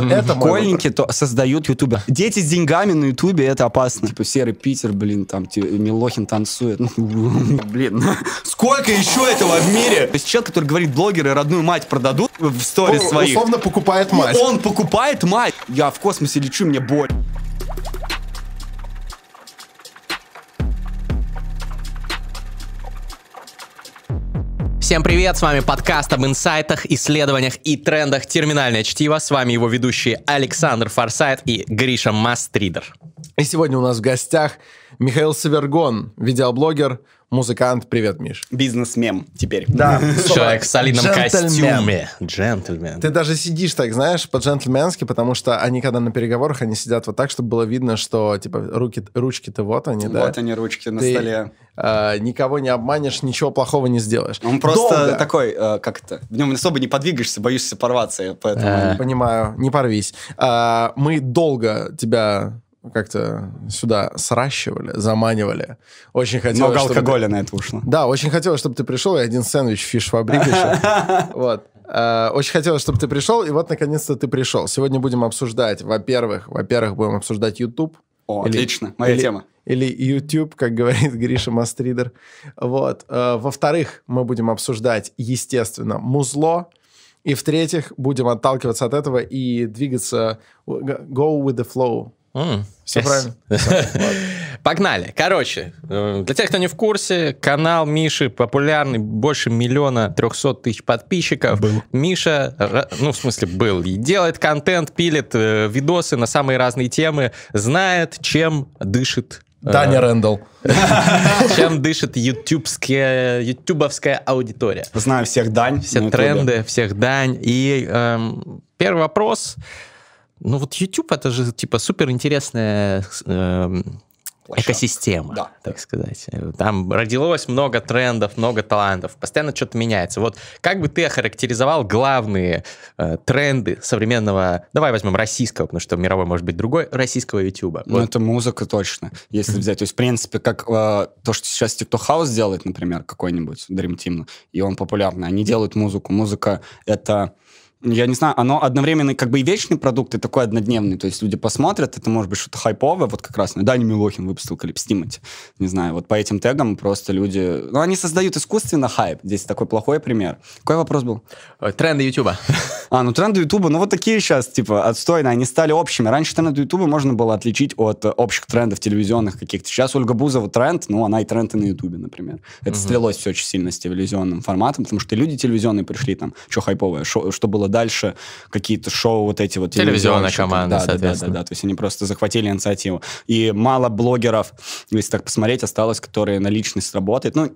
Вот это Школьники то создают ютубер. Дети с деньгами на ютубе, это опасно. Типа Серый Питер, блин, там Милохин танцует. Ну, Блин, сколько еще этого в мире? То есть человек, который говорит, блогеры родную мать продадут в сторис своих. Условно покупает И мать. Он покупает мать. Я в космосе лечу, мне боль. Всем привет, с вами подкаст об инсайтах, исследованиях и трендах «Терминальное чтиво». С вами его ведущие Александр Форсайт и Гриша Мастридер. И сегодня у нас в гостях Михаил Савергон, видеоблогер, музыкант. Привет, Миш. Бизнес-мем теперь. Да. Человек в солидном костюме. Джентльмен. Ты даже сидишь так, знаешь, по-джентльменски, потому что они, когда на переговорах, они сидят вот так, чтобы было видно, что, типа, руки, ручки-то вот они, да. Вот они, ручки на Ты, столе. э, никого не обманешь, ничего плохого не сделаешь. Он просто Долго. такой, э, как это, в нем особо не подвигаешься, боишься порваться, поэтому... Э. Понимаю, не порвись. А, мы долго тебя как-то сюда сращивали, заманивали. Очень хотелось, Много чтобы алкоголя на это ушло. Да, очень хотелось, чтобы ты пришел, и один сэндвич фиш фабрик еще. Вот. А, Очень хотелось, чтобы ты пришел, и вот наконец-то ты пришел. Сегодня будем обсуждать, во-первых, во-первых, будем обсуждать YouTube. О, Или- отлично, моя или- тема. Или YouTube, как говорит Гриша Мастридер. Вот. А, Во-вторых, мы будем обсуждать, естественно, музло. И в-третьих, будем отталкиваться от этого и двигаться go with the flow. М, Все yes. правильно? Погнали. Короче, э, для тех, кто не в курсе, канал Миши популярный, больше миллиона трехсот тысяч подписчиков. Миша, ра- ну, в смысле, был. И делает контент, пилит э, видосы на самые разные темы, знает, чем дышит э, Таня Рэндалл. чем дышит ютубская, ютубовская аудитория. Знаю всех дань. Все тренды, всех дань. И эм, первый вопрос. Ну вот YouTube это же типа супер интересная Площадка. экосистема, Да. так сказать. Там родилось много трендов, много талантов, постоянно что-то меняется. Вот как бы ты охарактеризовал главные э, тренды современного, давай возьмем российского, потому что мировой может быть другой, российского YouTube? Ну, это музыка точно, если взять. То есть, в принципе, как э, то, что сейчас TikTok House делает, например, какой-нибудь Dream Team, и он популярный, они делают музыку. Музыка — это... Я не знаю, оно одновременно как бы и вечный продукт, и такой однодневный. То есть люди посмотрят, это может быть что-то хайповое, вот как раз. Ну, Дани Милохин выпустил клип с Тимати. Не знаю, вот по этим тегам просто люди... Ну, они создают искусственно хайп. Здесь такой плохой пример. Какой вопрос был? Э, Тренды YouTube. А, ну тренды Ютуба, ну вот такие сейчас, типа, отстойные, они стали общими. Раньше тренды Ютуба можно было отличить от э, общих трендов телевизионных каких-то. Сейчас Ольга Бузова тренд, ну она и тренд и на Ютубе, например. Это слилось все очень сильно с телевизионным форматом, потому что люди телевизионные пришли там, что хайповое, что было дальше, какие-то шоу вот эти вот Телевизионная команда, да, да, да, да, соответственно. да, то есть они просто захватили инициативу. И мало блогеров, если так посмотреть, осталось, которые на личность работают. Ну,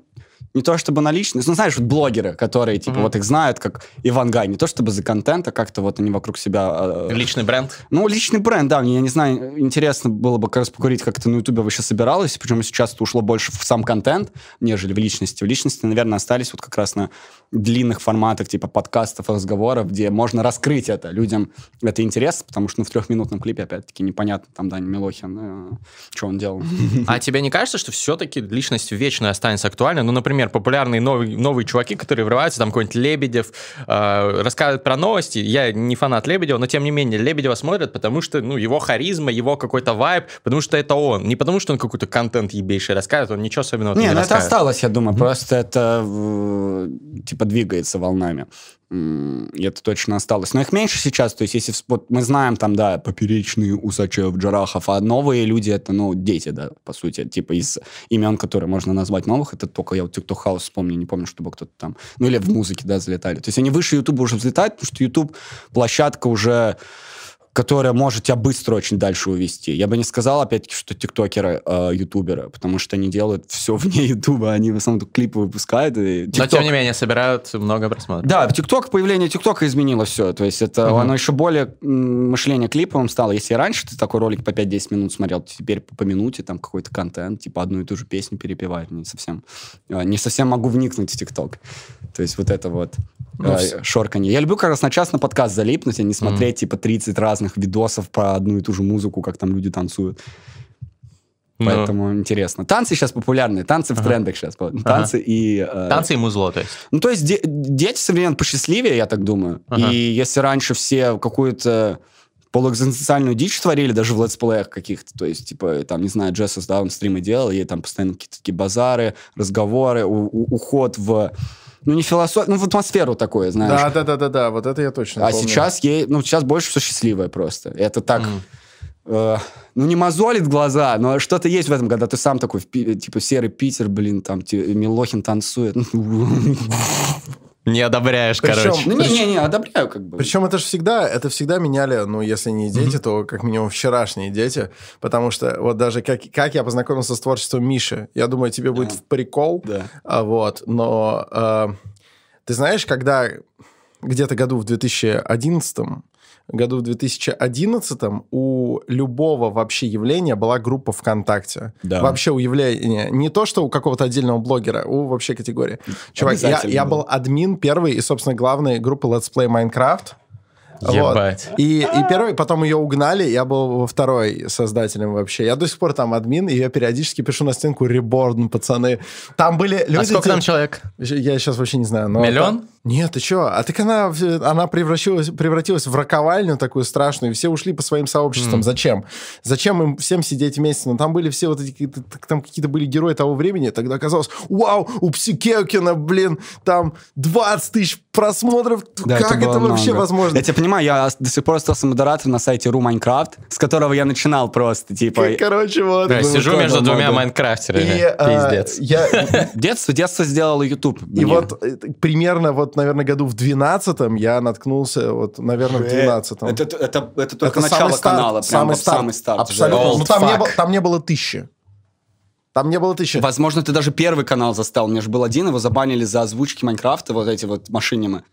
не то чтобы на личность, ну, знаешь, вот блогеры, которые, типа, Мгм. вот их знают, как Иван Гай, не то чтобы за контент, а как-то вот они вокруг себя... э, Личный бренд. Ну, личный бренд, да, мне, я не знаю, интересно было бы как раз покурить, как это на Ютубе вообще собиралось, причем сейчас это ушло больше в сам контент, нежели в личности. В личности, наверное, остались вот как раз на длинных форматах, типа подкастов, разговоров, где можно раскрыть это. Людям это интересно, потому что ну, в трехминутном клипе, опять-таки, непонятно, там Даня Милохин, э, что он делал. А тебе не кажется, что все-таки личность вечно останется актуальной? Ну, например, популярные новые, новые чуваки, которые врываются, там какой-нибудь Лебедев, э, рассказывают про новости. Я не фанат Лебедева, но тем не менее, Лебедева смотрят, потому что, ну, его харизма, его какой-то вайб, потому что это он. Не потому что он какой-то контент ебейший рассказывает, он ничего особенного не, Не, ну это рассказывает. осталось, я думаю, просто это э, типа двигается волнами. И это точно осталось. Но их меньше сейчас, то есть если вот мы знаем там, да, поперечные Усачев, Джарахов, а новые люди это, ну, дети, да, по сути, типа из имен, которые можно назвать новых, это только я вот TikTok House вспомню, не помню, чтобы кто-то там, ну или в музыке, да, залетали. То есть они выше YouTube уже взлетают, потому что YouTube площадка уже которая может тебя быстро очень дальше увести. Я бы не сказал, опять-таки, что тиктокеры, э, ютуберы, потому что они делают все вне ютуба, они в основном только клипы выпускают. И Но, TikTok- тем не менее, собирают много просмотров. да, ТикТок, появление ТикТока изменило все. То есть это Мгм. оно еще более мышление клиповым стало. Если раньше ты такой ролик по 5-10 минут смотрел, то теперь по, минуте там какой-то контент, типа одну и ту же песню перепевать. Не совсем, э, не совсем могу вникнуть в ТикТок. То есть вот это вот Ну, э, шорканье. Я люблю как раз на час на подкаст залипнуть, а не смотреть типа 30 разных видосов про одну и ту же музыку, как там люди танцуют. Ну, Поэтому интересно. Танцы сейчас популярны, танцы в Ага. трендах сейчас. Танцы и... э, Танцы и музло, то есть. ну, то есть де- дети современно посчастливее, я так думаю. Ага. И если раньше все какую-то полуэкзистенциальную дичь творили даже в летсплеях каких-то. То есть, типа, там, не знаю, Джессус, да, он стримы делал, и там постоянно какие-то такие базары, разговоры, у- у- уход в... Ну, не философию, ну, в атмосферу такое, знаешь. Да, да, да, да, да, вот это я точно А помню. сейчас ей, ну, сейчас больше все счастливое просто. Это так, э, ну, не мозолит глаза, но что-то есть в этом, когда ты сам такой, типа, серый Питер, блин, там, Милохин танцует. Не одобряешь, Причем- короче. Ну, не-не-не, одобряю как бы. Причем это же всегда, это всегда меняли, ну, если не дети, то как минимум вчерашние дети, потому что вот даже как, как я познакомился с творчеством Миши, я думаю, тебе будет в прикол, Да. а, вот, но э, ты знаешь, когда где-то году в 2011 году в 2011 у любого вообще явления была группа ВКонтакте. Да. Вообще у явления. Не то, что у какого-то отдельного блогера, у вообще категории. Чувак, я, я был. админ первый и, собственно, главной группы Let's Play Minecraft. Вот. Ебать. И, и первый, потом ее угнали, я был во второй создателем вообще. Я до сих пор там админ, и я периодически пишу на стенку реборн, пацаны. Там были люди... А сколько там человек? Я сейчас вообще не знаю. Но Миллион? там- Нет, ты чё? А так она, она превращалась, превратилась в роковальню такую страшную, и все ушли по своим сообществам. Зачем? Зачем им всем сидеть вместе? Ну, там были все вот эти, там какие-то были герои того времени, тогда оказалось, вау, у Псикеокина, блин, там 20 тысяч просмотров. Да, как это, было вообще много. возможно? Я тебя понимаю, я до сих пор остался модератором на сайте Ru Minecraft, с которого я начинал просто, типа... Короче, вот. Да, сижу между двумя много. майнкрафтерами. И, э, Пиздец. я, Детство, детство сделало YouTube. И вот э, примерно, вот, наверное, году в 12-м я наткнулся, вот, наверное, в 12-м. Это, это, это только Это начало самый старт, канала, прям самый старт. самый старт. Абсолютно. Old Ну, там, не было, там не было тысячи. Там не было тысячи. Возможно, ты даже первый канал застал. У меня же был один, его забанили за озвучки Майнкрафта, вот эти вот машинимы.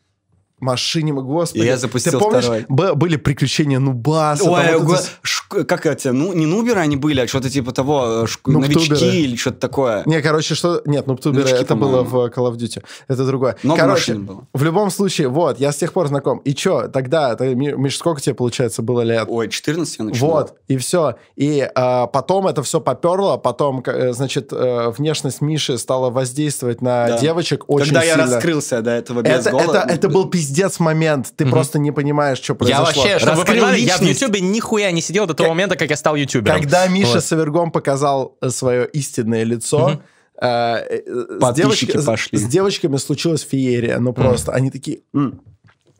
Машине, господи. И я запустил Ты помнишь, второй. б- были приключения Нубаса? Ой, там вот го- это ш- как эти, ну, не нуберы они были, а что-то типа того, э, шк- Нубтуберы. новички или что-то такое. Не, короче, что... Нет, ну, Птуберы, Новички, это было по-моему. в Call of Duty. Это другое. Много короче, было. в любом случае, вот, я с тех пор знаком. И что, тогда, ты, Ми- Миш, сколько тебе, получается, было лет? Ой, 14 я начал. Вот, и все. И а, потом это все поперло, потом, э, значит, э, внешность Миши стала воздействовать на Да. девочек очень Когда я сильно. раскрылся до этого без это, голода. это, это был пиздец момент. Ты просто не понимаешь, что Я произошло. вообще, чтобы вы понимали, я в личность. Ютубе нихуя не сидел до того момента, как я стал ютубером. Когда Миша Вот. Савергом показал э, свое истинное лицо, э, э, с, Подписчики девочка- с- пошли. с девочками случилась феерия. Ну просто, они такие... «М,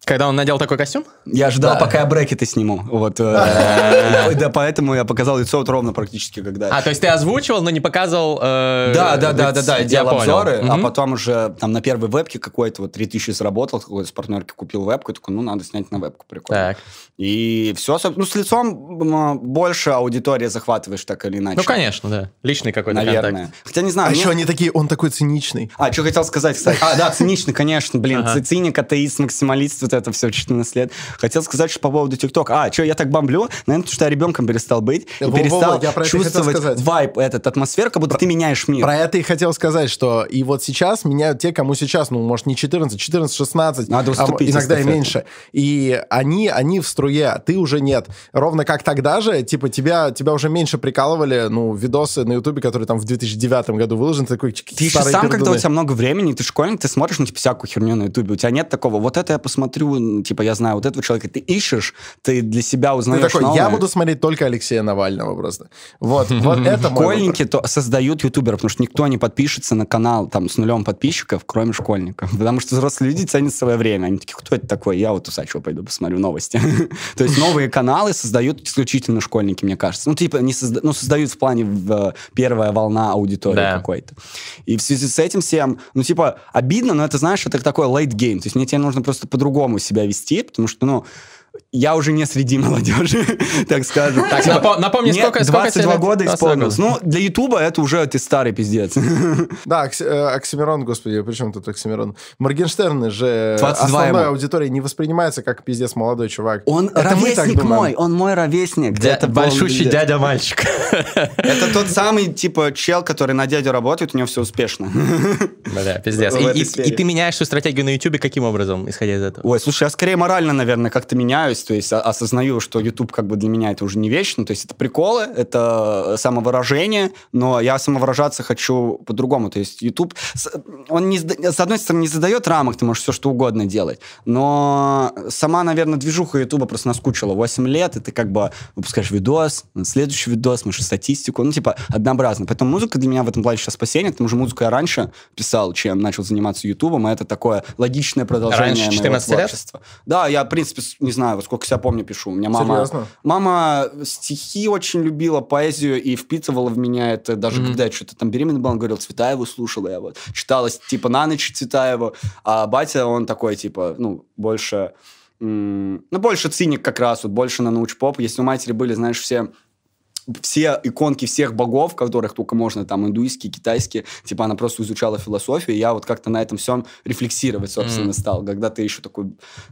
Когда он надел такой костюм? Я ждал, пока я брекеты сниму. Вот. э, Да, поэтому я показал лицо вот ровно практически, когда... А, то есть ты озвучивал, но не показывал... э, Да, да, да, да, да, делал обзоры, а потом уже там на первой вебке какой-то вот 3000 заработал, какой-то с партнерки купил вебку, такой, ну, надо снять на вебку, прикольно. Так. И все, ну, с лицом больше аудитории захватываешь так или иначе. Ну, конечно, да. Личный какой-то Наверное. Хотя не знаю, А еще они такие, он такой циничный. А, что хотел сказать, кстати. А, да, циничный, конечно, блин. Циник, атеист, максималист, вот это все в 14 лет. Хотел сказать, что по поводу ТикТока. А, что, я так бомблю? Наверное, потому что я ребенком перестал быть. И Во-во-во, перестал я про это чувствовать сказать. вайб, этот, атмосферу, как будто ты меняешь мир. Про это и хотел сказать, что и вот сейчас меняют те, кому сейчас, ну, может, не 14, 14, 16, Надо а уступить иногда и меньше. И они, они в струе, а ты уже нет. Ровно как тогда же, типа, тебя, тебя уже меньше прикалывали, ну, видосы на Ютубе, которые там в 2009 году выложены, такой Ты еще сам, когда у тебя много времени, ты школьник, ты смотришь, ну, типа, всякую херню на Ютубе, у тебя нет такого, вот это я посмотрю, ну, типа, я знаю вот этого человека, ты ищешь, ты для себя Ты узнаешь такой, новое. я буду смотреть только Алексея Навального просто. Вот, вот это. Школьники то создают ютуберов, потому что никто не подпишется на канал там с нулем подписчиков, кроме школьников. Потому что взрослые люди ценят свое время. Они такие, кто это такой? Я вот Усачева пойду посмотрю новости. То есть новые каналы создают исключительно школьники, мне кажется. Ну, типа, не созда- ну, создают в плане в, э, первая волна аудитории Да. какой-то. И в связи с этим всем, ну, типа, обидно, но это, знаешь, это такой late game. То есть мне тебе нужно просто по-другому себя вести, потому что, ну, я уже не среди молодежи, так скажем. Так, Типа, напо- напомни, мне сколько- сколько тебе 22 лет? года 22 исполнилось. Ну, для Ютуба это уже ты старый пиздец. Да, Окси- э, Оксимирон, господи, при чем тут Оксимирон? Моргенштерн же 22 основной ему. аудиторией не воспринимается как пиздец молодой чувак. Он Это мы так ровесник мой, он мой ровесник. Дя- Это Большущий дядя-мальчик. Это тот самый, типа, чел, который на дядю работает, у него все успешно. Да, пиздец. И- и ты меняешь свою стратегию на Ютубе каким образом, исходя из этого? Ой, слушай, я скорее морально, наверное, как-то меняю. Меняюсь, то есть о- осознаю, что YouTube как бы для меня это уже не вечно, то есть это приколы, это самовыражение, но я самовыражаться хочу по-другому, то есть YouTube, он не, с одной стороны не задает рамок, ты можешь все что угодно делать, но сама, наверное, движуха YouTube просто наскучила 8 лет, и ты как бы выпускаешь видос, следующий видос, смотришь статистику, ну типа однообразно, поэтому музыка для меня в этом плане сейчас спасение, к тому же музыку я раньше писал, чем начал заниматься ютубом, и это такое логичное продолжение Раньше моего 14 лет? творчества. Да, я, в принципе, не знаю, вот сколько себя помню, пишу. У меня мама... Серьезно? Мама стихи очень любила, поэзию, и впитывала в меня это, даже Мгм. когда я что-то там беременна была, он говорил, Цветаеву слушала я вот. Читала, типа, на ночь Цветаеву, а батя, он такой, типа, ну, больше... Ну, больше циник как раз, вот больше на научпоп. Если у матери были, знаешь, все все иконки всех богов, которых только можно, там, индуистские, китайские, типа, она просто изучала философию, и я вот как-то на этом всем рефлексировать, собственно, Мгм. стал. Когда ты еще такой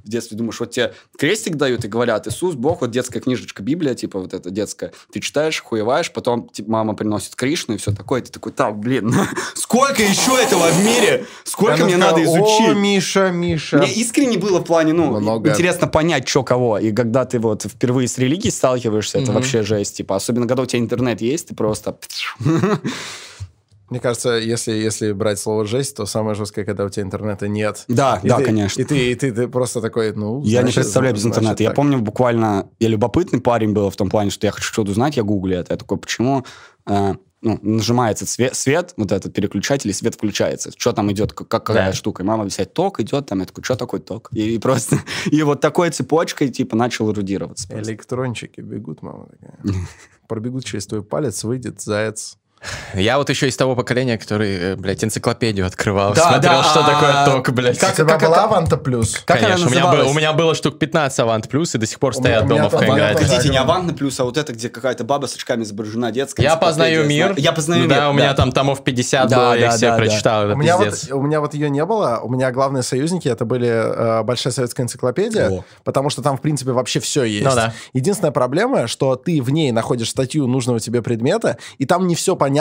в детстве думаешь, вот тебе крестик дают и говорят, Иисус, Бог, вот детская книжечка, Библия, типа, вот эта детская, ты читаешь, хуеваешь, потом типа, мама приносит Кришну и все такое, и ты такой, так, блин, сколько еще этого в мире? Сколько мне надо О, изучить? Миша, Миша. Мне искренне было в плане, ну, интересно понять, что кого. И когда ты вот впервые с религией сталкиваешься, это вообще жесть. Типа, особенно когда у тебя интернет есть, ты просто... Мне кажется, если, если брать слово «жесть», то самое жесткое, когда у тебя интернета нет. Да, И да, ты- конечно. И ты, и ты, ты просто такой, ну... Я не значит, представляю без значит, интернета. Я так. помню буквально, я любопытный парень был в том плане, что я хочу что-то узнать, я гуглю это. Я такой, почему э, ну, нажимается цвет, свет, вот этот переключатель, и свет включается. Что там идет, как, какая Да. штука? И мама объясняет, ток идет, там, я такой, что такое ток? И, просто, и вот такой цепочкой, типа, начал эрудироваться. просто. Электрончики бегут, мама такая. Пробегут через твой палец, выйдет заяц. Я вот еще из того поколения, который, э, блядь, энциклопедию открывал, Да, смотрел, да, что а, такое ток, блядь. у тебя как была Аванта Плюс? Как Конечно, у меня, было, у меня было штук 15 Авант Плюс, и до сих пор стоят дома в. Авант Подождите, не Да. Авант плюс, а вот это, где какая-то баба с очками изображена детская. Я познаю мир. Я познаю мир. Да, у меня там томов 50 Да, было, я все прочитал, это У меня, пиздец. вот, у меня вот ее не было. У меня главные союзники это были э, Большая советская энциклопедия, потому что там, в принципе, вообще все есть. Ну. Единственная проблема, что ты в ней находишь статью нужного тебе предмета, и там не все понятно.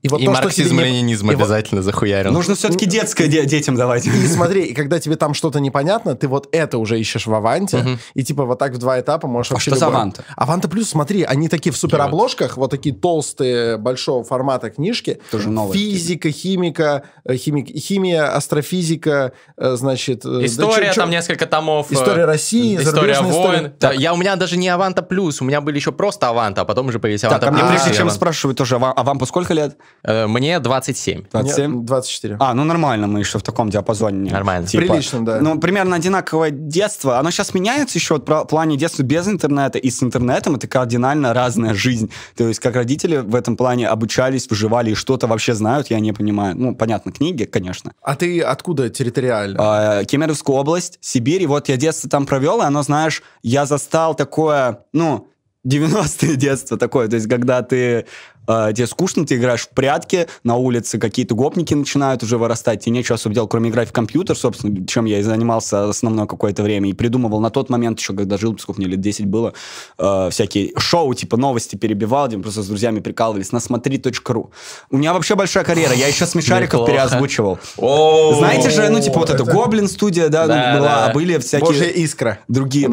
И вот И то, что тебе марксизм, не- ленинизм и вот- обязательно захуярен. Нужно все-таки детское де- детям давать. И смотри, и когда тебе там что-то непонятно, ты вот это уже ищешь в Аванте, и типа вот так в два этапа можешь А вообще что за Аванта? Аванта плюс, смотри, они такие в суперобложках, вот такие толстые, большого формата книжки. Тоже новые Физика, химика, э, химик- химия, астрофизика, э, значит... э, да История, там несколько томов. История России, История войн. Да, я, у меня даже не Аванта Плюс, у меня были еще просто Аванта, а потом уже появились Так, Аванта а мне Плюс. прежде чем спрашивать тоже, а сколько лет? Э, Мне 27. 27? Нет, 24. А, ну нормально, мы еще в таком диапазоне. Нормально. Прилично, да. Ну, примерно одинаковое детство. Оно сейчас меняется еще в плане детства без интернета и с интернетом. Это кардинально разная жизнь. То есть, как родители в этом плане обучались, выживали и что-то вообще знают, я не понимаю. Ну, понятно, книги, конечно. А ты откуда территориально? А, Кемеровская область, Сибирь. И вот я детство там провел, и оно, знаешь, я застал такое, ну, 90-е детство такое. То есть, когда ты э, тебе скучно, ты играешь в прятки, на улице какие-то гопники начинают уже вырастать, тебе нечего особо делать, кроме играть в компьютер, собственно, чем я и занимался основное какое-то время, и придумывал на тот момент еще, когда жил в Псков, мне лет 10 было, э, всякие шоу, типа новости перебивал, где мы просто с друзьями прикалывались, на смотри.ру. У меня вообще большая карьера, я еще смешариков переозвучивал. Знаете же, ну, типа вот это Гоблин студия, да, ну, была, а были всякие... Божья искра. Другие,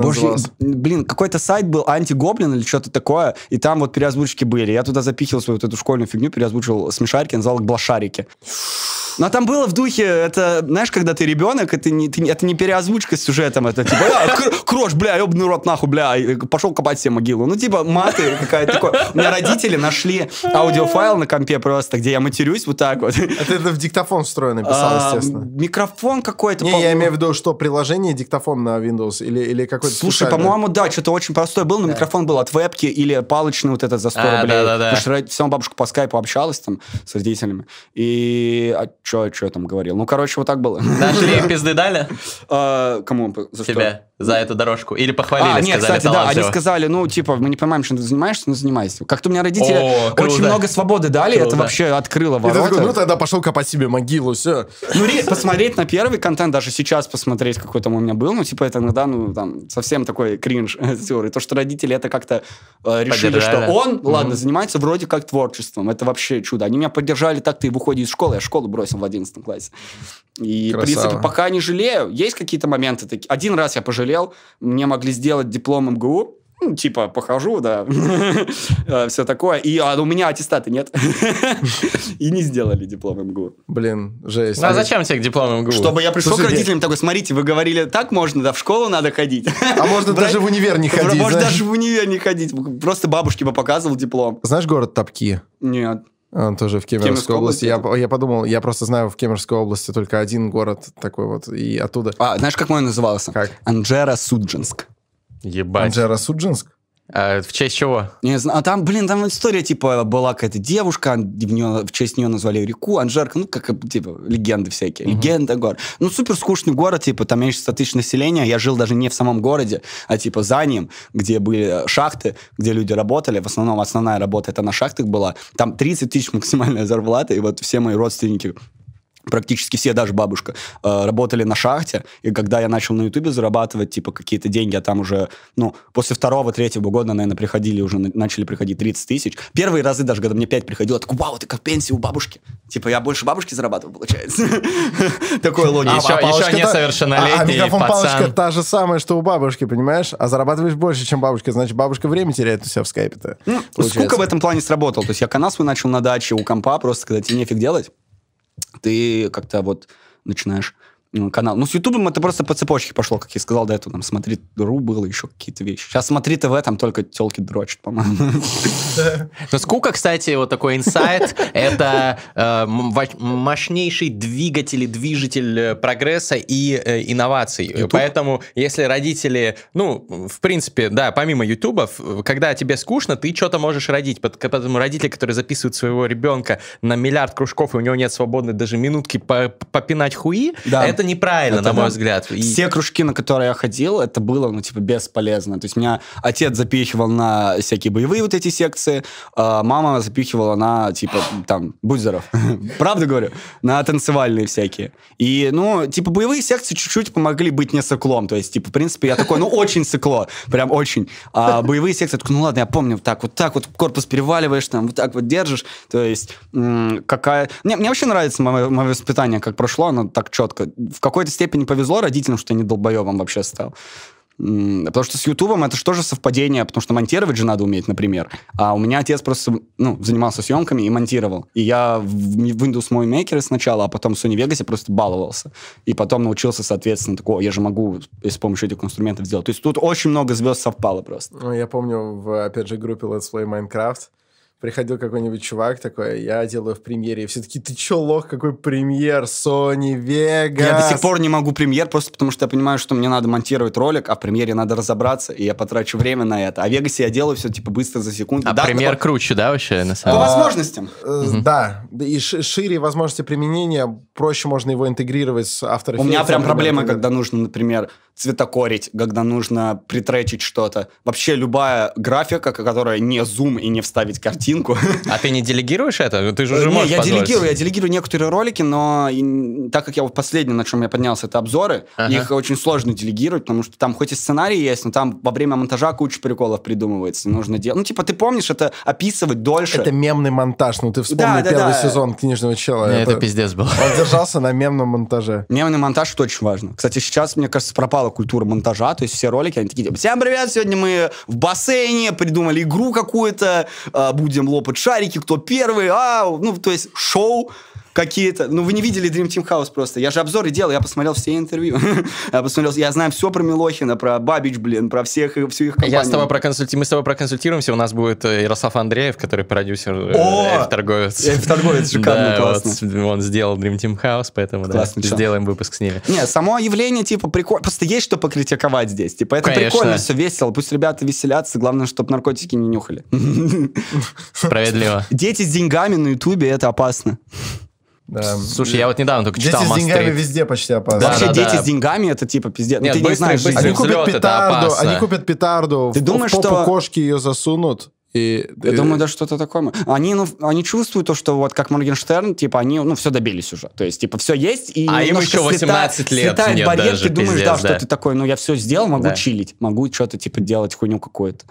блин, какой-то сайт был, антигоблин или что-то такое, и там вот переозвучки были. Я туда запихивал свою вот эту школьную фигню, переозвучивал смешарики, назвал их блошарики. Но там было в духе, это, знаешь, когда ты ребенок, это не, ты это не переозвучка с сюжетом, это типа, «А, кр- крош, бля, ебаный рот нахуй, бля, пошел копать себе могилу. Ну, типа, маты какая-то такое. У меня родители нашли аудиофайл на компе просто, где я матерюсь вот так вот. Это, это в диктофон встроено писал, А, естественно. Микрофон какой-то. Не, я имею в виду, что приложение диктофон на Windows или, или какой-то Слушай, по-моему, да, что-то очень простое было, но микрофон был от вебки или палочный вот этот за 100 А, рублей. Потому что все, бабушка по скайпу общалась там с родителями. И... Что я там говорил? Ну, короче, вот так было. Нашли пизды дали А, Кому? За что? За эту дорожку? Или похвалили, А, нет, сказали, кстати, да, они сказали, ну, типа, мы не понимаем, чем ты занимаешься, но занимайся. Как-то у меня родители О, круто. очень много свободы дали, это Круто. вообще открыло И ты ворота. такой, ну тогда пошел копать себе могилу, все. Ну, ре- посмотреть на первый контент, даже сейчас посмотреть, какой там у меня был, ну, типа, это иногда, ну, там, совсем такой кринж. И то, что родители это как-то э, решили, Поддержали. что он, ладно, занимается вроде как творчеством. Это вообще чудо. Они меня поддержали так, ты выходи из школы, я школу бросил в 11 классе. И, в принципе, пока не жалею. Есть какие-то моменты такие. Один раз я пожалел, пожалел. Мне могли сделать диплом МГУ, ну, типа, похожу, да, все такое. И а у меня аттестата нет. И не сделали диплом МГУ. Блин, жесть. Ну, а зачем тебе диплом МГУ? Чтобы я пришел к родителям такой, смотрите, вы говорили, так можно, да, в школу надо ходить. А можно даже в универ не ходить, Может, знаешь? даже в универ не ходить. Просто бабушке бы показывал диплом. Знаешь город Топки? Нет. Он тоже в Кемеровской Кемеровской области. Я, области? я подумал, я просто знаю в Кемеровской области только один город такой вот, и оттуда. А, знаешь, как мой назывался? Как? Анжера Суджинск. Ебать. Анжера Суджинск? А в честь чего? Не знаю, а там, блин, там история, типа, была какая-то девушка, в, неё- в честь нее назвали реку, Анжерка, ну, как, типа, легенды всякие, легенда город. Ну, супер скучный город, типа, там меньше 100 тысяч населения, я жил даже не в самом городе, а, типа, за ним, где были шахты, где люди работали, в основном основная работа это на шахтах была, там 30 тысяч максимальная зарплата, и вот все мои родственники практически все, даже бабушка, э, работали на шахте, и когда я начал на Ютубе зарабатывать, типа, какие-то деньги, а там уже, ну, после второго, третьего года, наверное, приходили уже, на- начали приходить 30 тысяч. Первые разы даже, когда мне 5 приходило, я такой, вау, ты как пенсия у бабушки. Типа, я больше бабушки зарабатываю, получается. Такой логика. Еще- несовершеннолетний А, а микрофон пацан. палочка та же самая, что у бабушки, понимаешь? А зарабатываешь больше, чем бабушка. Значит, бабушка время теряет у себя в скайпе-то. Ну, скука в этом плане сработал. То есть я канал свой начал на даче у компа, просто когда тебе нефиг делать, ты как-то вот начинаешь канал. Ну, с Ютубом это просто по цепочке пошло, как я сказал до этого. Там смотри ру было, еще какие-то вещи. Сейчас смотри ТВ, там только телки дрочат, по-моему. Ну, скука, кстати, вот такой инсайт, это э, мощнейший двигатель и движитель э, прогресса и э, инноваций. Поэтому, если родители, ну, в принципе, да, помимо Ютуба, когда тебе скучно, ты что-то можешь родить. Поэтому родители, которые записывают своего ребенка на миллиард кружков, и у него нет свободной даже минутки по- попинать хуи, это неправильно, Это на мой да. взгляд. И- Все кружки, на которые я ходил, это было, ну, типа, бесполезно. То есть меня отец запихивал на всякие боевые вот эти секции, а мама запихивала на, типа, там, будь здоров. Правда говорю? На танцевальные всякие. И, ну, типа, боевые секции чуть-чуть помогли быть не сыклом. То есть, типа, в принципе, я такой, ну, очень сыкло. Прям очень. А боевые секции, ну, ладно, я помню, вот так вот, так вот корпус переваливаешь, там, вот так вот держишь. То есть, какая... Мне, мне вообще нравится мое, мое воспитание, как прошло, оно так четко. В какой-то степени повезло родителям, что я не долбоебом вообще стал. Потому что с Ютубом это же тоже совпадение, потому что монтировать же надо уметь, например. А у меня отец просто ну, занимался съемками и монтировал. И я в Windows Movie Maker сначала, а потом в Sony Vegas просто баловался. И потом научился, соответственно, такого, я же могу с помощью этих инструментов сделать. То есть тут очень много звезд совпало просто. Ну, я помню, в, опять же, группе Let's Play Minecraft приходил какой-нибудь чувак такой, я делаю в премьере, и все таки ты чё, лох, какой премьер, Sony, Vegas. Я до сих пор не могу премьер, просто потому что я понимаю, что мне надо монтировать ролик, а в премьере надо разобраться, и я потрачу время на это. А в Вегасе я делаю все типа быстро за секунду. А Да, пример по- круче, да, вообще, на По самом деле? возможностям. Э, Да, Да, и ши- шире возможности применения, проще можно его интегрировать с After У меня прям проблема, когда нужно, например, цветокорить, когда нужно притречить что-то. Вообще любая графика, которая не зум и не вставить картинку. А ты не делегируешь это? Ну, Ты же уже Не, можешь я позволить. делегирую, я делегирую некоторые ролики, но и- так как я вот последний, на чем я поднялся, это обзоры, Ага. их очень сложно делегировать, потому что там хоть и сценарий есть, но там во время монтажа куча приколов придумывается, нужно делать. Ну, типа, ты помнишь, это описывать дольше. Это мемный монтаж. Ну, ты вспомни Да, да, первый да. сезон книжного чела. Не, Это пиздец был. Он держался на мемном монтаже. Мемный монтаж это очень важно. Кстати, сейчас, мне кажется, пропала культура монтажа, то есть все ролики, они такие, всем привет, сегодня мы в бассейне придумали игру какую-то, а, будем лопать шарики, кто первый, а, ну, то есть шоу какие-то. Ну, вы не видели Dream Team House просто. Я же обзоры делал, я посмотрел все интервью. я посмотрел, я знаю все про Милохина, про Бабич, блин, про всех, всю их компанию. Я с тобой проконсульти... Мы с тобой проконсультируемся, у нас будет э, Ярослав Андреев, который продюсер, э, О! эльф-торговец. Эльф-торговец, шикарно, классно. он сделал Dream Team House, поэтому сделаем выпуск с ними. Не, само явление, типа, прикольно. Просто есть что покритиковать здесь. Типа, это прикольно, все весело. Пусть ребята веселятся. Главное, чтобы наркотики не нюхали. Справедливо. Дети с деньгами на Ютубе это опасно. Да. Слушай, я вот недавно только Дети читал с деньгами Мастрит. везде почти опасно. Да, Вообще да, дети да. с деньгами это типа пиздец. Ну, Нет, ты не быстрый- знаешь быстрый. Они купят петарду, они купят петарду, Ты в, думаешь, в попу что- кошки ее засунут, И, Я думаю, да, что-то такое. Они, ну, они чувствуют то, что вот как Моргенштерн, типа, они, ну, все добились уже. То есть, типа, все есть, и А им еще 18 лет слетает нет барьер, даже, ты думаешь, пиздец, да, что да. ты такой, ну, я все сделал, могу Да. чилить, могу что-то, типа, делать хуйню какую-то.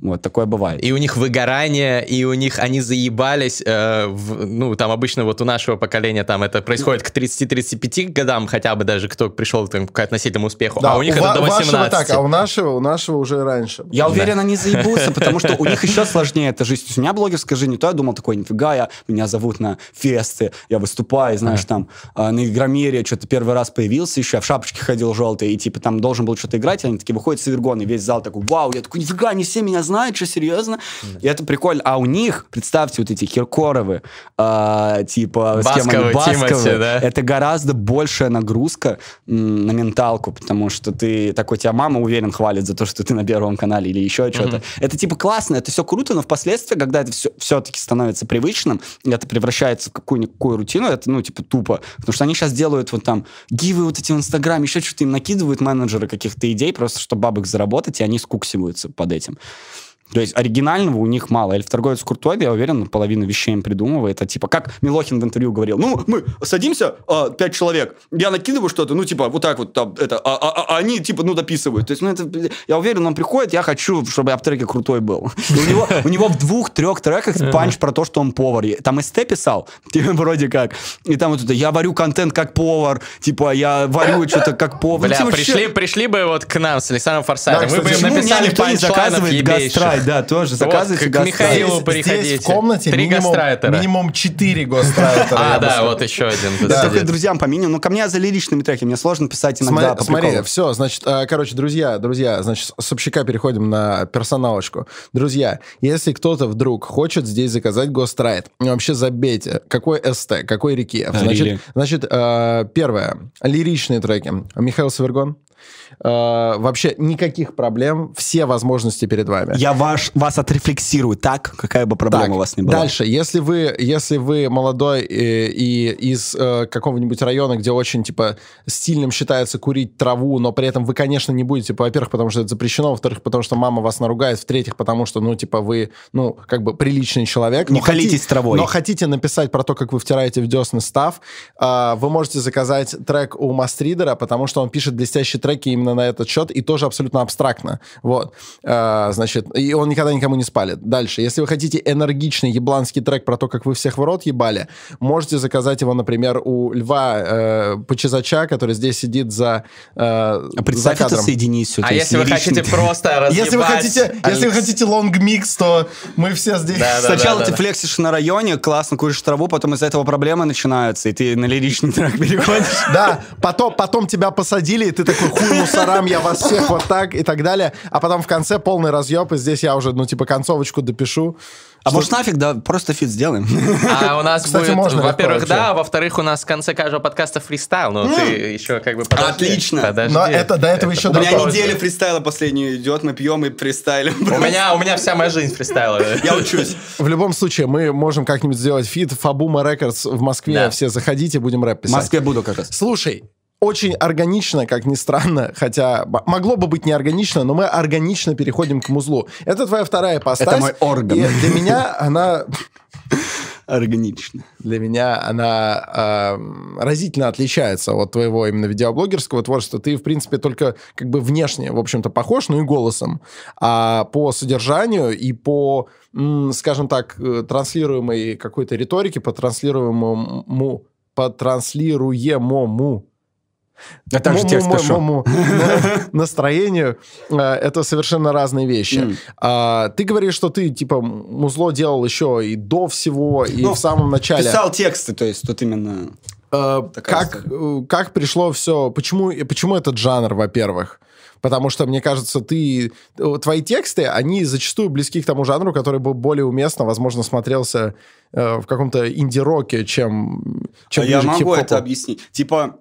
Вот, такое бывает. И у них выгорание, и у них они заебались. э, в- ну, там обычно вот у нашего поколения там это происходит к 30-35 годам, хотя бы даже кто пришел там, к относительному успеху. Да, а у них ва- это до вашего 18. так, а у нашего, у нашего уже раньше. Я уверен, они заебутся, потому что у них еще сложнее эта жизнь. То есть у меня блогерская жизнь, не то я думал такой, нифига, я, меня зовут на фесты, я выступаю, знаешь, там, а, на Игромире что-то первый раз появился еще, я в шапочке ходил желтой, и типа там должен был что-то играть, они такие выходят с Вергон, и весь зал такой, вау, я такой, нифига, они все меня знают, что, серьезно? И это прикольно. А у них, представьте, вот эти Киркоровы, а, типа, с кем они, Басковы, Тимати, Басковы, да. это гораздо большая нагрузка на менталку, потому что ты такой, тебя мама, уверен, хвалит за то, что ты на Первом канале или еще что-то. Это типа классно, это все круто, но впоследствии, когда это все, все-таки становится привычным, это превращается в какую-никакую рутину, это, ну, типа, тупо. Потому что они сейчас делают вот там гивы вот эти в Инстаграме, еще что-то им накидывают менеджеры каких-то идей, просто чтобы бабок заработать, и они скуксиваются под этим. То есть оригинального у них мало. Эльф торговец крутой, я уверен, половину вещей им придумывает. А типа, как Милохин в интервью говорил, ну, мы садимся, а, пять человек, я накидываю что-то, ну, типа, вот так вот, там, это, а, а- а они, типа, ну, дописывают. То есть, ну, это, я уверен, он приходит, я хочу, чтобы в треке крутой был. И у него, у него в двух-трех треках панч про то, что он повар. Там СТ писал, типа, вроде как. И там вот это, я варю контент как повар, типа, я варю что-то как повар. Ну, Бля, типа, пришли, бы вот к нам с Александром Форсайтом, Да, мы бы им написали панчлайнов ебейших. Ghostwrite? Да, тоже Вот, заказывайте к ghostwrite. Михаилу Здесь, приходите. здесь в комнате Три минимум, ghostwriter а. минимум 4 ghostwriter а. А, да, вот еще один. Да, только друзьям по минимуму. Ну, ко мне за лиричными треки. Мне сложно писать иногда Смотри, все, значит, э, короче, друзья, друзья, значит, с общака переходим на персоналочку. Друзья, если кто-то вдруг хочет здесь заказать гострайт, вообще забейте, какой СТ, какой рекиев. Really? Значит, значит э, первое, лиричные треки. Михаил Савергон. Э, вообще никаких проблем, все возможности перед вами. Я ваш, вас отрефлексирую так, какая бы проблема Так, у вас ни была. Дальше, если вы, если вы молодой и, и из э, какого-нибудь района, где очень, типа, стильным считается курить траву, но при этом вы, конечно, не будете, во-первых, потому что это запрещено, во-вторых, потому что мама вас наругает, в-третьих, потому что, ну, типа, вы, ну, как бы приличный человек. Не колитесь травой. Но хотите написать про то, как вы втираете в десны став, э, вы можете заказать трек у Мастридера, потому что он пишет блестящие треки именно на этот счет, и тоже абсолютно абстрактно. Вот. Э, значит, и он никогда никому не спалит. Дальше. Если вы хотите энергичный ебланский трек про то, как вы всех в рот ебали, можете заказать его, например, у Льва э, Почезача, который здесь сидит за, э, А представь за это соединить все. А если вы хотите просто разъебать... Если вы хотите, если вы хотите лонг микс, то мы все здесь. Да, да. Сначала ты флексишь на районе, классно куришь траву, потом из-за этого проблемы начинаются, и ты на лиричный трек переходишь. Да, потом, потом тебя посадили, и ты такой, хуй мусорам, я вас всех вот так и так далее. А потом в конце полный разъеб, и здесь я уже, ну, типа, концовочку допишу. А Что- может нафиг, да, просто feat сделаем. А у нас Кстати, будет, во-первых, да, а во-вторых, у нас в конце каждого подкаста фристайл, но ты еще как бы подожди. Отлично. подожди. Но это до этого еще У меня далеко. неделя фристайла последнюю идет, мы пьем и фристайлим. У меня, у меня вся моя жизнь фристайла. Я учусь. В любом случае, мы можем как-нибудь сделать feat Фабума Рекордс в Москве. Да. Все заходите, будем рэп В писать. Москве буду как раз. Слушай, очень органично, как ни странно, хотя могло бы быть неорганично, но мы органично переходим к музлу. Это твоя вторая ипостась. Это мой орган. И для меня она Органично. для меня она эм, разительно отличается от твоего именно видеоблогерского творчества. Ты, в принципе, только как бы внешне, в общем-то, похож, ну и голосом. А по содержанию и по, скажем так, э, транслируемой какой-то риторике, по транслируемому, по транслируемому А также му- текст му- пишу. му- му- на- настроению э, это совершенно разные вещи. А, ты говоришь, что ты типа музло делал еще и до всего, и Ну, в самом начале. Писал тексты, то есть тут именно... Э, как, э, как пришло все? Почему, почему этот жанр, во-первых? Потому что, мне кажется, ты, твои тексты, они зачастую близки к тому жанру, который бы более уместно, возможно, смотрелся э, в каком-то инди-роке, чем, чем А я могу это объяснить. Типа,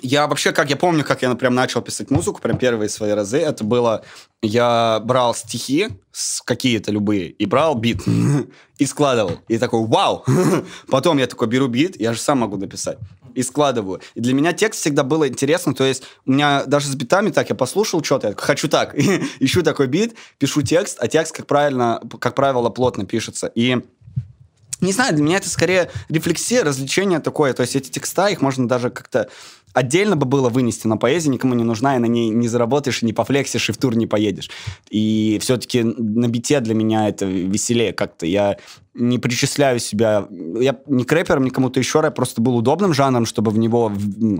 я вообще, как я помню, как я прям начал писать музыку, прям первые свои разы, это было, я брал стихи какие-то любые и брал бит и складывал. И такой, вау! Потом я такой беру бит, я же сам могу написать. и складываю. И для меня текст всегда было интересно, то есть у меня даже с битами так, я послушал что-то, я хочу так, ищу такой бит, пишу текст, а текст, как, правильно, как правило, плотно пишется. И не знаю, для меня это скорее рефлексия, развлечение такое. То есть эти текста, их можно даже как-то отдельно бы было вынести, но поэзия никому не нужна, и на ней не заработаешь, и не пофлексишь, и в тур не поедешь. И все-таки на бите для меня это веселее как-то. Я не причисляю себя... Я не к рэперам, ни кому-то еще, рэп просто был удобным жанром, чтобы в него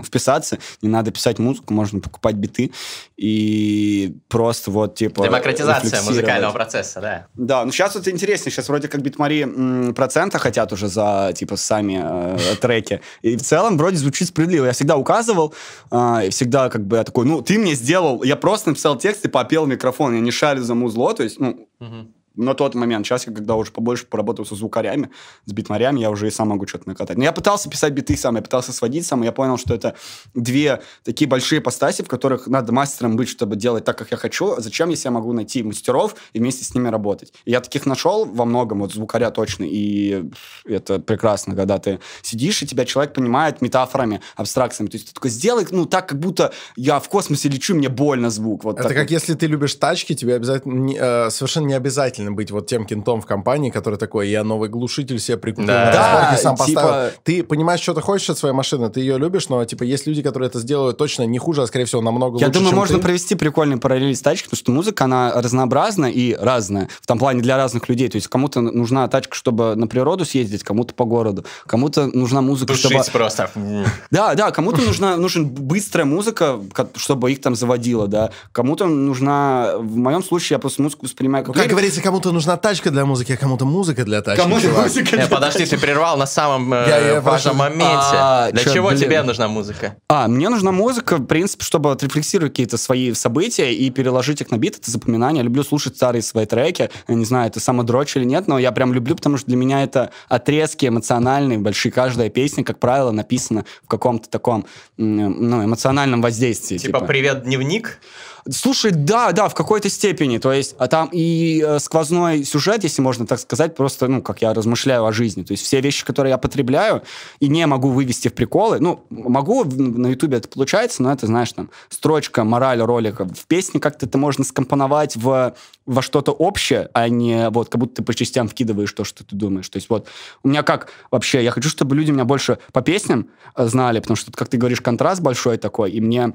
вписаться. Не надо писать музыку, можно покупать биты. И просто вот, типа... Демократизация музыкального процесса, да. Да, ну сейчас вот интереснее. Сейчас вроде как битмари процента хотят уже за, типа, сами э, треки. И в целом вроде звучит справедливо. Я всегда указывал, э, всегда как бы я такой, ну, ты мне сделал... Я просто написал текст и попел микрофон. Я не шарю за музло, то есть, ну... Угу на тот момент. Сейчас я, когда уже побольше поработал со звукарями, с битмарями, я уже и сам могу что-то накатать. Но я пытался писать биты сам, я пытался сводить сам, и я понял, что это две такие большие постаси, в которых надо мастером быть, чтобы делать так, как я хочу. Зачем, если я могу найти мастеров и вместе с ними работать? И я таких нашел во многом, вот звукаря точно, и это прекрасно, когда ты сидишь, и тебя человек понимает метафорами, абстракциями. То есть ты такой, сделай, ну, так, как будто я в космосе лечу, мне больно звук. Вот это как вот. если ты любишь тачки, тебе обязательно, э, совершенно не обязательно быть вот тем кентом в компании, который такой, я новый глушитель себе прикупил Да. разборке, сам Да, поставил. типа- Ты понимаешь, что ты хочешь от своей машины, ты ее любишь, но типа есть люди, которые это сделают точно не хуже, а скорее всего намного Я лучше, думаю, чем можно ты. провести прикольный параллель с тачкой, потому что музыка, она разнообразна и разная. В том плане для разных людей. То есть кому-то нужна тачка, чтобы на природу съездить, кому-то по городу. Кому-то нужна музыка, чтобы... Душить просто. Да, да, кому-то нужна нужен быстрая музыка, ка- чтобы их там заводило, да. Кому-то нужна... В моем случае я просто музыку воспринимаю как... Как лирик. говорится, кому-то нужна тачка для музыки, а кому-то музыка для тачки. Кому-то музыка Не, подожди, ты прервал на самом э, Я- я важном прошу. моменте. А, Для чё, чего блин. тебе нужна музыка? А, мне нужна музыка, в принципе, чтобы отрефлексировать какие-то свои события и переложить их на бит, это запоминание. Я люблю слушать старые свои треки. Я не знаю, это самодрочь или нет, но я прям люблю, потому что для меня это отрезки эмоциональные, большие. Каждая песня, как правило, написана в каком-то таком м, ну, эмоциональном воздействии. Типа, привет, дневник? Слушай, да, да, в какой-то степени. То есть, а там и э, сквозной сюжет, если можно так сказать, просто, ну, как я размышляю о жизни. То есть все вещи, которые я потребляю и не могу вывести в приколы, ну, могу, на Ютубе это получается, но это, знаешь, там, строчка, мораль ролика. В песне как-то это можно скомпоновать в, во что-то общее, а не вот как будто ты по частям вкидываешь то, что ты думаешь. То есть вот у меня как вообще, я хочу, чтобы люди меня больше по песням э, знали, потому что, как ты говоришь, контраст большой такой, и мне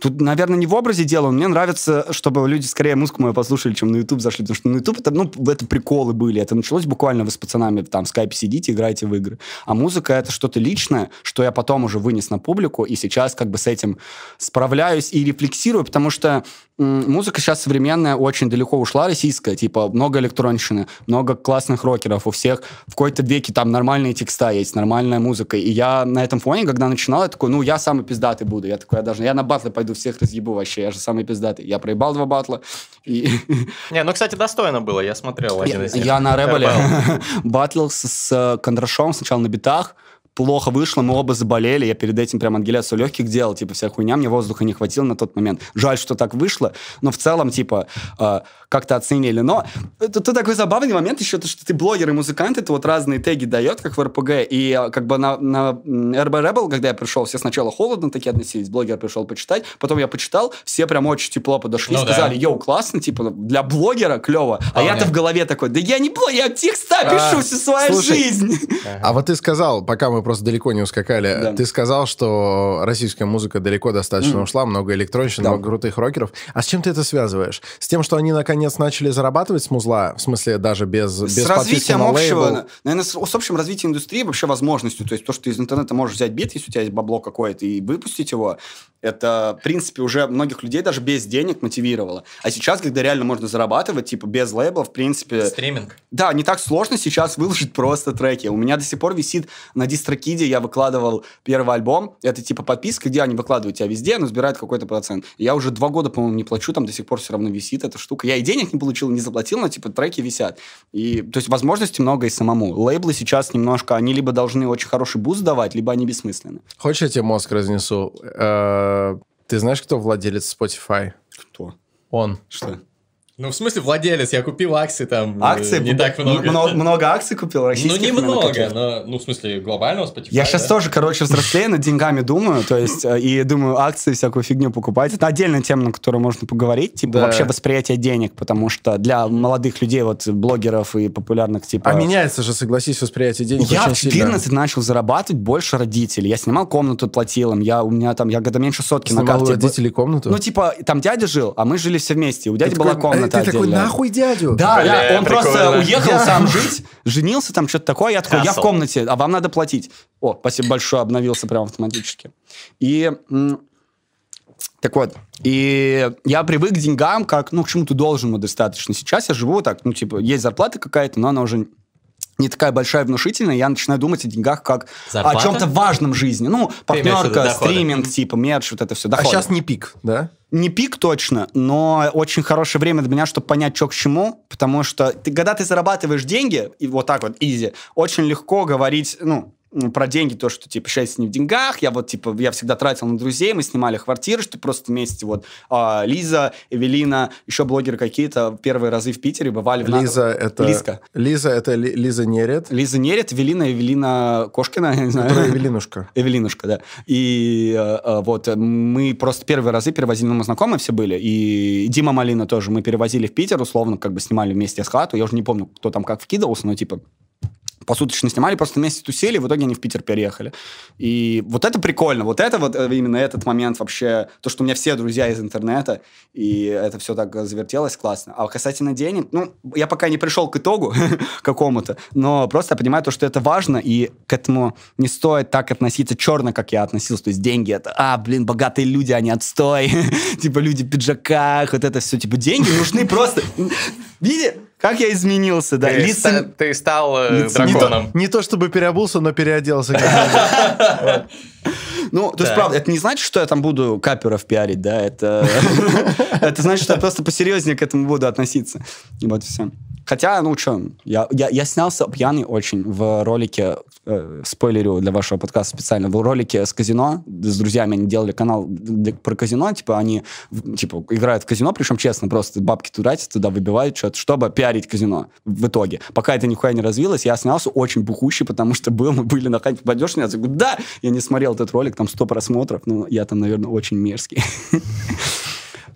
Тут, наверное, не в образе дело. Мне нравится, чтобы люди скорее музыку мою послушали, чем на YouTube зашли. Потому что на YouTube это, ну, это приколы были. Это началось буквально вы с пацанами там в скайпе сидите, играете в игры. А музыка это что-то личное, что я потом уже вынес на публику, и сейчас как бы с этим справляюсь и рефлексирую, потому что музыка сейчас современная очень далеко ушла, российская. Типа много электронщины, много классных рокеров. У всех в какой-то веке там нормальные текста есть, нормальная музыка. И я на этом фоне, когда начинал, я такой, ну, я самый пиздатый буду. Я такой, я даже, я на батлы пойду всех разъебу вообще, я же самый пиздатый. Я проебал два батла. И Не, ну, кстати, достойно было, я смотрел один из них. я на Рэбеле РБЛ. батлился с э, Кондрашом сначала на битах, плохо вышло, мы оба заболели, я перед этим прям ангуляцию легких делал, типа, вся хуйня, мне воздуха не хватило на тот момент. Жаль, что так вышло, но в целом, типа, э, как-то оценили. Но это, это такой забавный момент еще, то, что ты блогер и музыкант, это вот разные теги дает, как в РПГ, и э, как бы на, на RB Rebel, когда я пришел, все сначала холодно такие относились, блогер пришел почитать, потом я почитал, все прям очень тепло подошли, Ну да. сказали, йоу, классно, типа, для блогера клево, а Вполне. я-то в голове такой, да я не блогер, я текста А, пишу всю свою слушай, жизнь. А вот ты сказал, пока мы просто далеко не ускакали, Да. ты сказал, что российская музыка далеко достаточно ушла, много электронщин, Да. много крутых рокеров. А с чем ты это связываешь? С тем, что они наконец начали зарабатывать с музла, в смысле даже без, без с подписки развитием на общего, лейбл? наверное, с, с общим развитием индустрии, вообще возможностью. То есть то, что ты из интернета можешь взять бит, если у тебя есть бабло какое-то, и выпустить его, это, в принципе, уже многих людей даже без денег мотивировало. А сейчас, когда реально можно зарабатывать, типа, без лейбла, в принципе... Стриминг. Да, не так сложно сейчас выложить просто треки. У меня до сих пор висит на DistroKid е, я выкладывал первый альбом, это типа подписка, где они выкладывают тебя везде, но собирают какой-то процент. Я уже два года, по-моему, не плачу, там до сих пор все равно висит эта штука. Я и денег не получил, не заплатил, но типа треки висят. И, то есть возможностей много и самому. Лейблы сейчас немножко, они либо должны очень хороший буст давать, либо они бессмысленны. Хочешь, я тебе мозг разнесу? Э, Ты знаешь, кто владелец Spotify? Кто? Он. Что? Ну, в смысле, владелец, я купил акции там. э, Акции? Не так много. Много, много акций купил Ну, российских? именно немного, но, ну, в смысле, глобального Spotify. Я сейчас да? тоже, короче, взрослею, над деньгами думаю, то есть, э, и думаю, акции, всякую фигню покупать. Это отдельная тема, на которую можно поговорить, типа, Да. вообще восприятие денег, потому что для молодых людей, вот, блогеров и популярных, типа... А меняется же, согласись, восприятие денег Я очень в сильно. 14 начал зарабатывать больше родителей. Я снимал комнату, платил им. Я, у меня там, я года меньше сотки на Снимал у карте. родителей комнату? Ну, типа, там дядя жил, а мы жили все вместе. У дяди Ты была такой, комната э, Ты такой, отдельная. нахуй дядю? Да, Бля, да, он просто прикольно. уехал Я- сам жить, женился там, что-то такое. Я такой, я в комнате, а вам надо платить. О, спасибо большое, обновился прям автоматически. И... Так вот, и я привык к деньгам, как, ну, к чему-то должному достаточно. Сейчас я живу так, ну, типа, есть зарплата какая-то, но она уже не такая большая и внушительная, я начинаю думать о деньгах как Зарплата? о чем-то важном в жизни. Ну, партнерка, стриминг, типа, мерч, вот это все, А доходы. сейчас не пик, да? Не пик точно, но очень хорошее время для меня, чтобы понять, что к чему, потому что ты, когда ты зарабатываешь деньги, и вот так вот, изи, очень легко говорить, ну, про деньги, то, что, типа, счастье не в деньгах, я вот, типа, я всегда тратил на друзей, мы снимали квартиры, что просто вместе, вот, а, Лиза, Эвелина, еще блогеры какие-то, первые разы в Питере бывали. в Лиза это... Лизка. Лиза это Ли- Лиза Нерет, Лиза Нерет, Эвелина, Эвелина Кошкина, я не знаю. Эвелинушка. Эвелинушка, да. И э, э, вот э, мы просто первые разы перевозили, ну, мы знакомые все были, и Дима Малина тоже мы перевозили в Питер, условно, как бы снимали вместе с хату. Я уже не помню, кто там как вкидывался, но типа посуточно снимали, просто вместе тусили, и в итоге они в Питер переехали. И вот это прикольно, вот это вот э, именно этот момент вообще, то, что у меня все друзья из интернета, и это все так завертелось классно. А касательно денег, ну, я пока не пришел к итогу какому-то, но просто я понимаю то, что это важно, и к этому не стоит так относиться черно, как я относился. То есть деньги это, а, блин, богатые люди, они отстой. типа люди в пиджаках, вот это все. Типа деньги нужны просто. Видите, как я изменился, да. Ты, Лица- ста- ты стал э, лица- Не то, драконом. не то чтобы переобулся, но переоделся. Ну, то есть, правда, это не значит, что я там буду каперов пиарить, да, это... Это значит, что я просто посерьезнее к этому буду относиться. И вот все. Хотя, ну что, я, я, я снялся пьяный очень в ролике, э, спойлерю для вашего подкаста специально, в ролике с казино, с друзьями они делали канал про казино, типа они, типа, играют в казино, причем честно, просто бабки тратят, туда выбивают что-то, чтобы пиарить казино в итоге. Пока это нихуя не развилось, я снялся очень бухущий, потому что был, мы были на хате, пойдешь? Я говорю, да! Я не смотрел этот ролик, там 100 просмотров, но я там, наверное, очень мерзкий.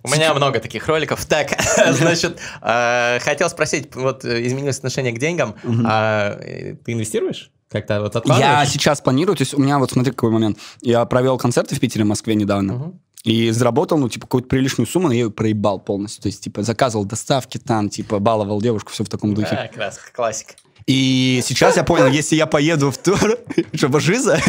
У меня много таких роликов. Так, значит, э, хотел спросить, вот э, изменилось отношение к деньгам. А, э, Ты инвестируешь? Как-то вот Я сейчас планирую, то есть у меня вот смотри какой момент. Я провел концерты в Питере, в Москве недавно. И заработал, ну, типа, какую-то приличную сумму, но я ее проебал полностью. То есть, типа, заказывал доставки там, типа, баловал девушку, все в таком духе. А, класс, классика. И сейчас я понял, если я поеду в тур, что, жиза?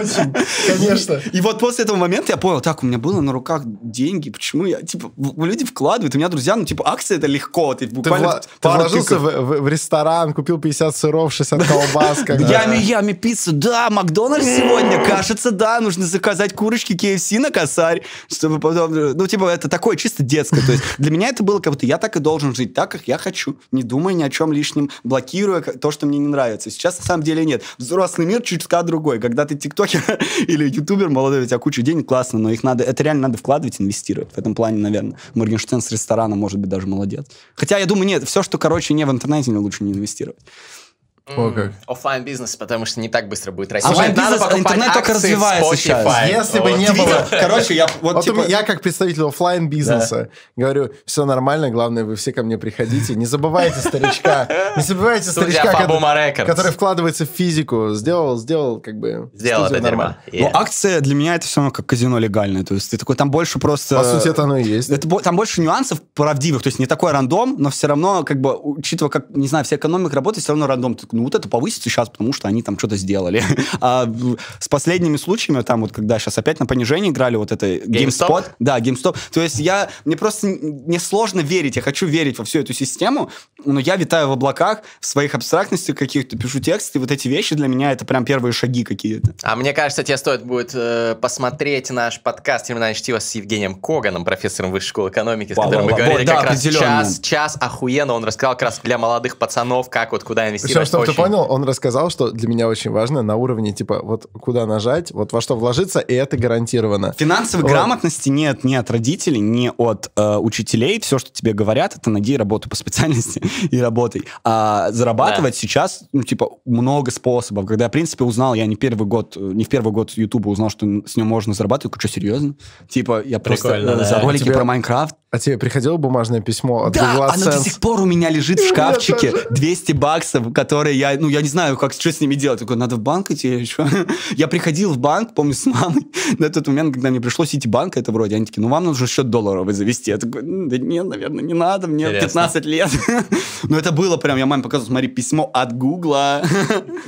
Очень, конечно. И вот после этого момента я понял, так, у меня было на руках деньги, почему я, типа, люди вкладывают, у меня друзья, ну, типа, акции это легко, ты буквально ты вложился в, ресторан, купил 50 сыров, 60 колбас. Ями, ями, пиццу, да, Макдональдс сегодня, кажется, да, нужно заказать курочки KFC на косарь, чтобы потом, ну, типа, это такое чисто детское, то есть для меня это было как будто я так и должен жить, так, как я хочу, не думая ни о чем лишнем, блокируя к- то, что мне не нравится. Сейчас на самом деле нет. Взрослый мир чутка другой, когда ты тиктокер или ютубер молодой, у тебя куча денег, классно, но их надо, это реально надо вкладывать, инвестировать. В этом плане, наверное, Моргенштерн с ресторана может быть даже молодец. Хотя я думаю, нет, все, что, короче, не в интернете, лучше не инвестировать. О, как. Оффлайн бизнес, потому что не так быстро будет расти. Надо покупать интернет только развивается сейчас. Если бы не было... Короче, я вот, типа... я как представитель оффлайн бизнеса говорю, все нормально, главное, вы все ко мне приходите. Не забывайте старичка. Не забывайте старичка, который, вкладывается в физику. Сделал, сделал, как бы... Сделал это дерьмо. нормально. Ну, акция для меня это все равно как казино легальное. То есть ты такой, там больше просто... По сути, это оно и есть. Это там больше нюансов правдивых, то есть не такой рандом, но все равно, как бы, учитывая, как, не знаю, вся экономика работает, все равно рандом. Ты ну, вот это повысится сейчас, потому что они там что-то сделали. А с последними случаями, там вот, когда сейчас опять на понижение играли, вот это GameStop? GameSpot, да, GameStop. То есть я, мне просто не сложно верить, я хочу верить во всю эту систему, но я витаю в облаках, в своих абстрактностях каких-то, пишу тексты, вот эти вещи для меня это прям первые шаги какие-то. А мне кажется, тебе стоит будет э, посмотреть наш подкаст «Терминальное чтиво» с Евгением Коганом, профессором Высшей школы экономики, с которым мы говорили Да, как раз час, час охуенно. Он рассказал как раз для молодых пацанов, как вот куда инвестировать Причем, ты очень. понял, он рассказал, что для меня очень важно на уровне, типа, вот куда нажать, вот во что вложиться, и это гарантированно. Финансовой Вот. грамотности нет ни от родителей, ни от э, учителей. Все, что тебе говорят, это найди работу по специальности и работай. А зарабатывать сейчас, ну, типа, много способов. Когда я, в принципе, узнал, я не первый год, не в первый год Ютуба узнал, что с ним можно зарабатывать. Что, серьезно? Типа, я просто Прикольно, э, да. за ролики Тебе- про Майнкрафт. А тебе приходило бумажное письмо от Да, Google оно до AdSense? сих пор у меня лежит в шкафчике. тоже. 200 баксов, которые я, ну, я не знаю, как, что с ними делать. Такой, надо в банк идти или что? Я приходил в банк, помню, с мамой, на тот момент, когда мне пришло Ситибанк, это вроде, они такие, ну, вам нужно счет долларовый завести. Я такой, «М, да нет, наверное, не надо, мне Интересно. 15 лет. Но это было прям, я маме показывал, смотри, письмо от Гугла.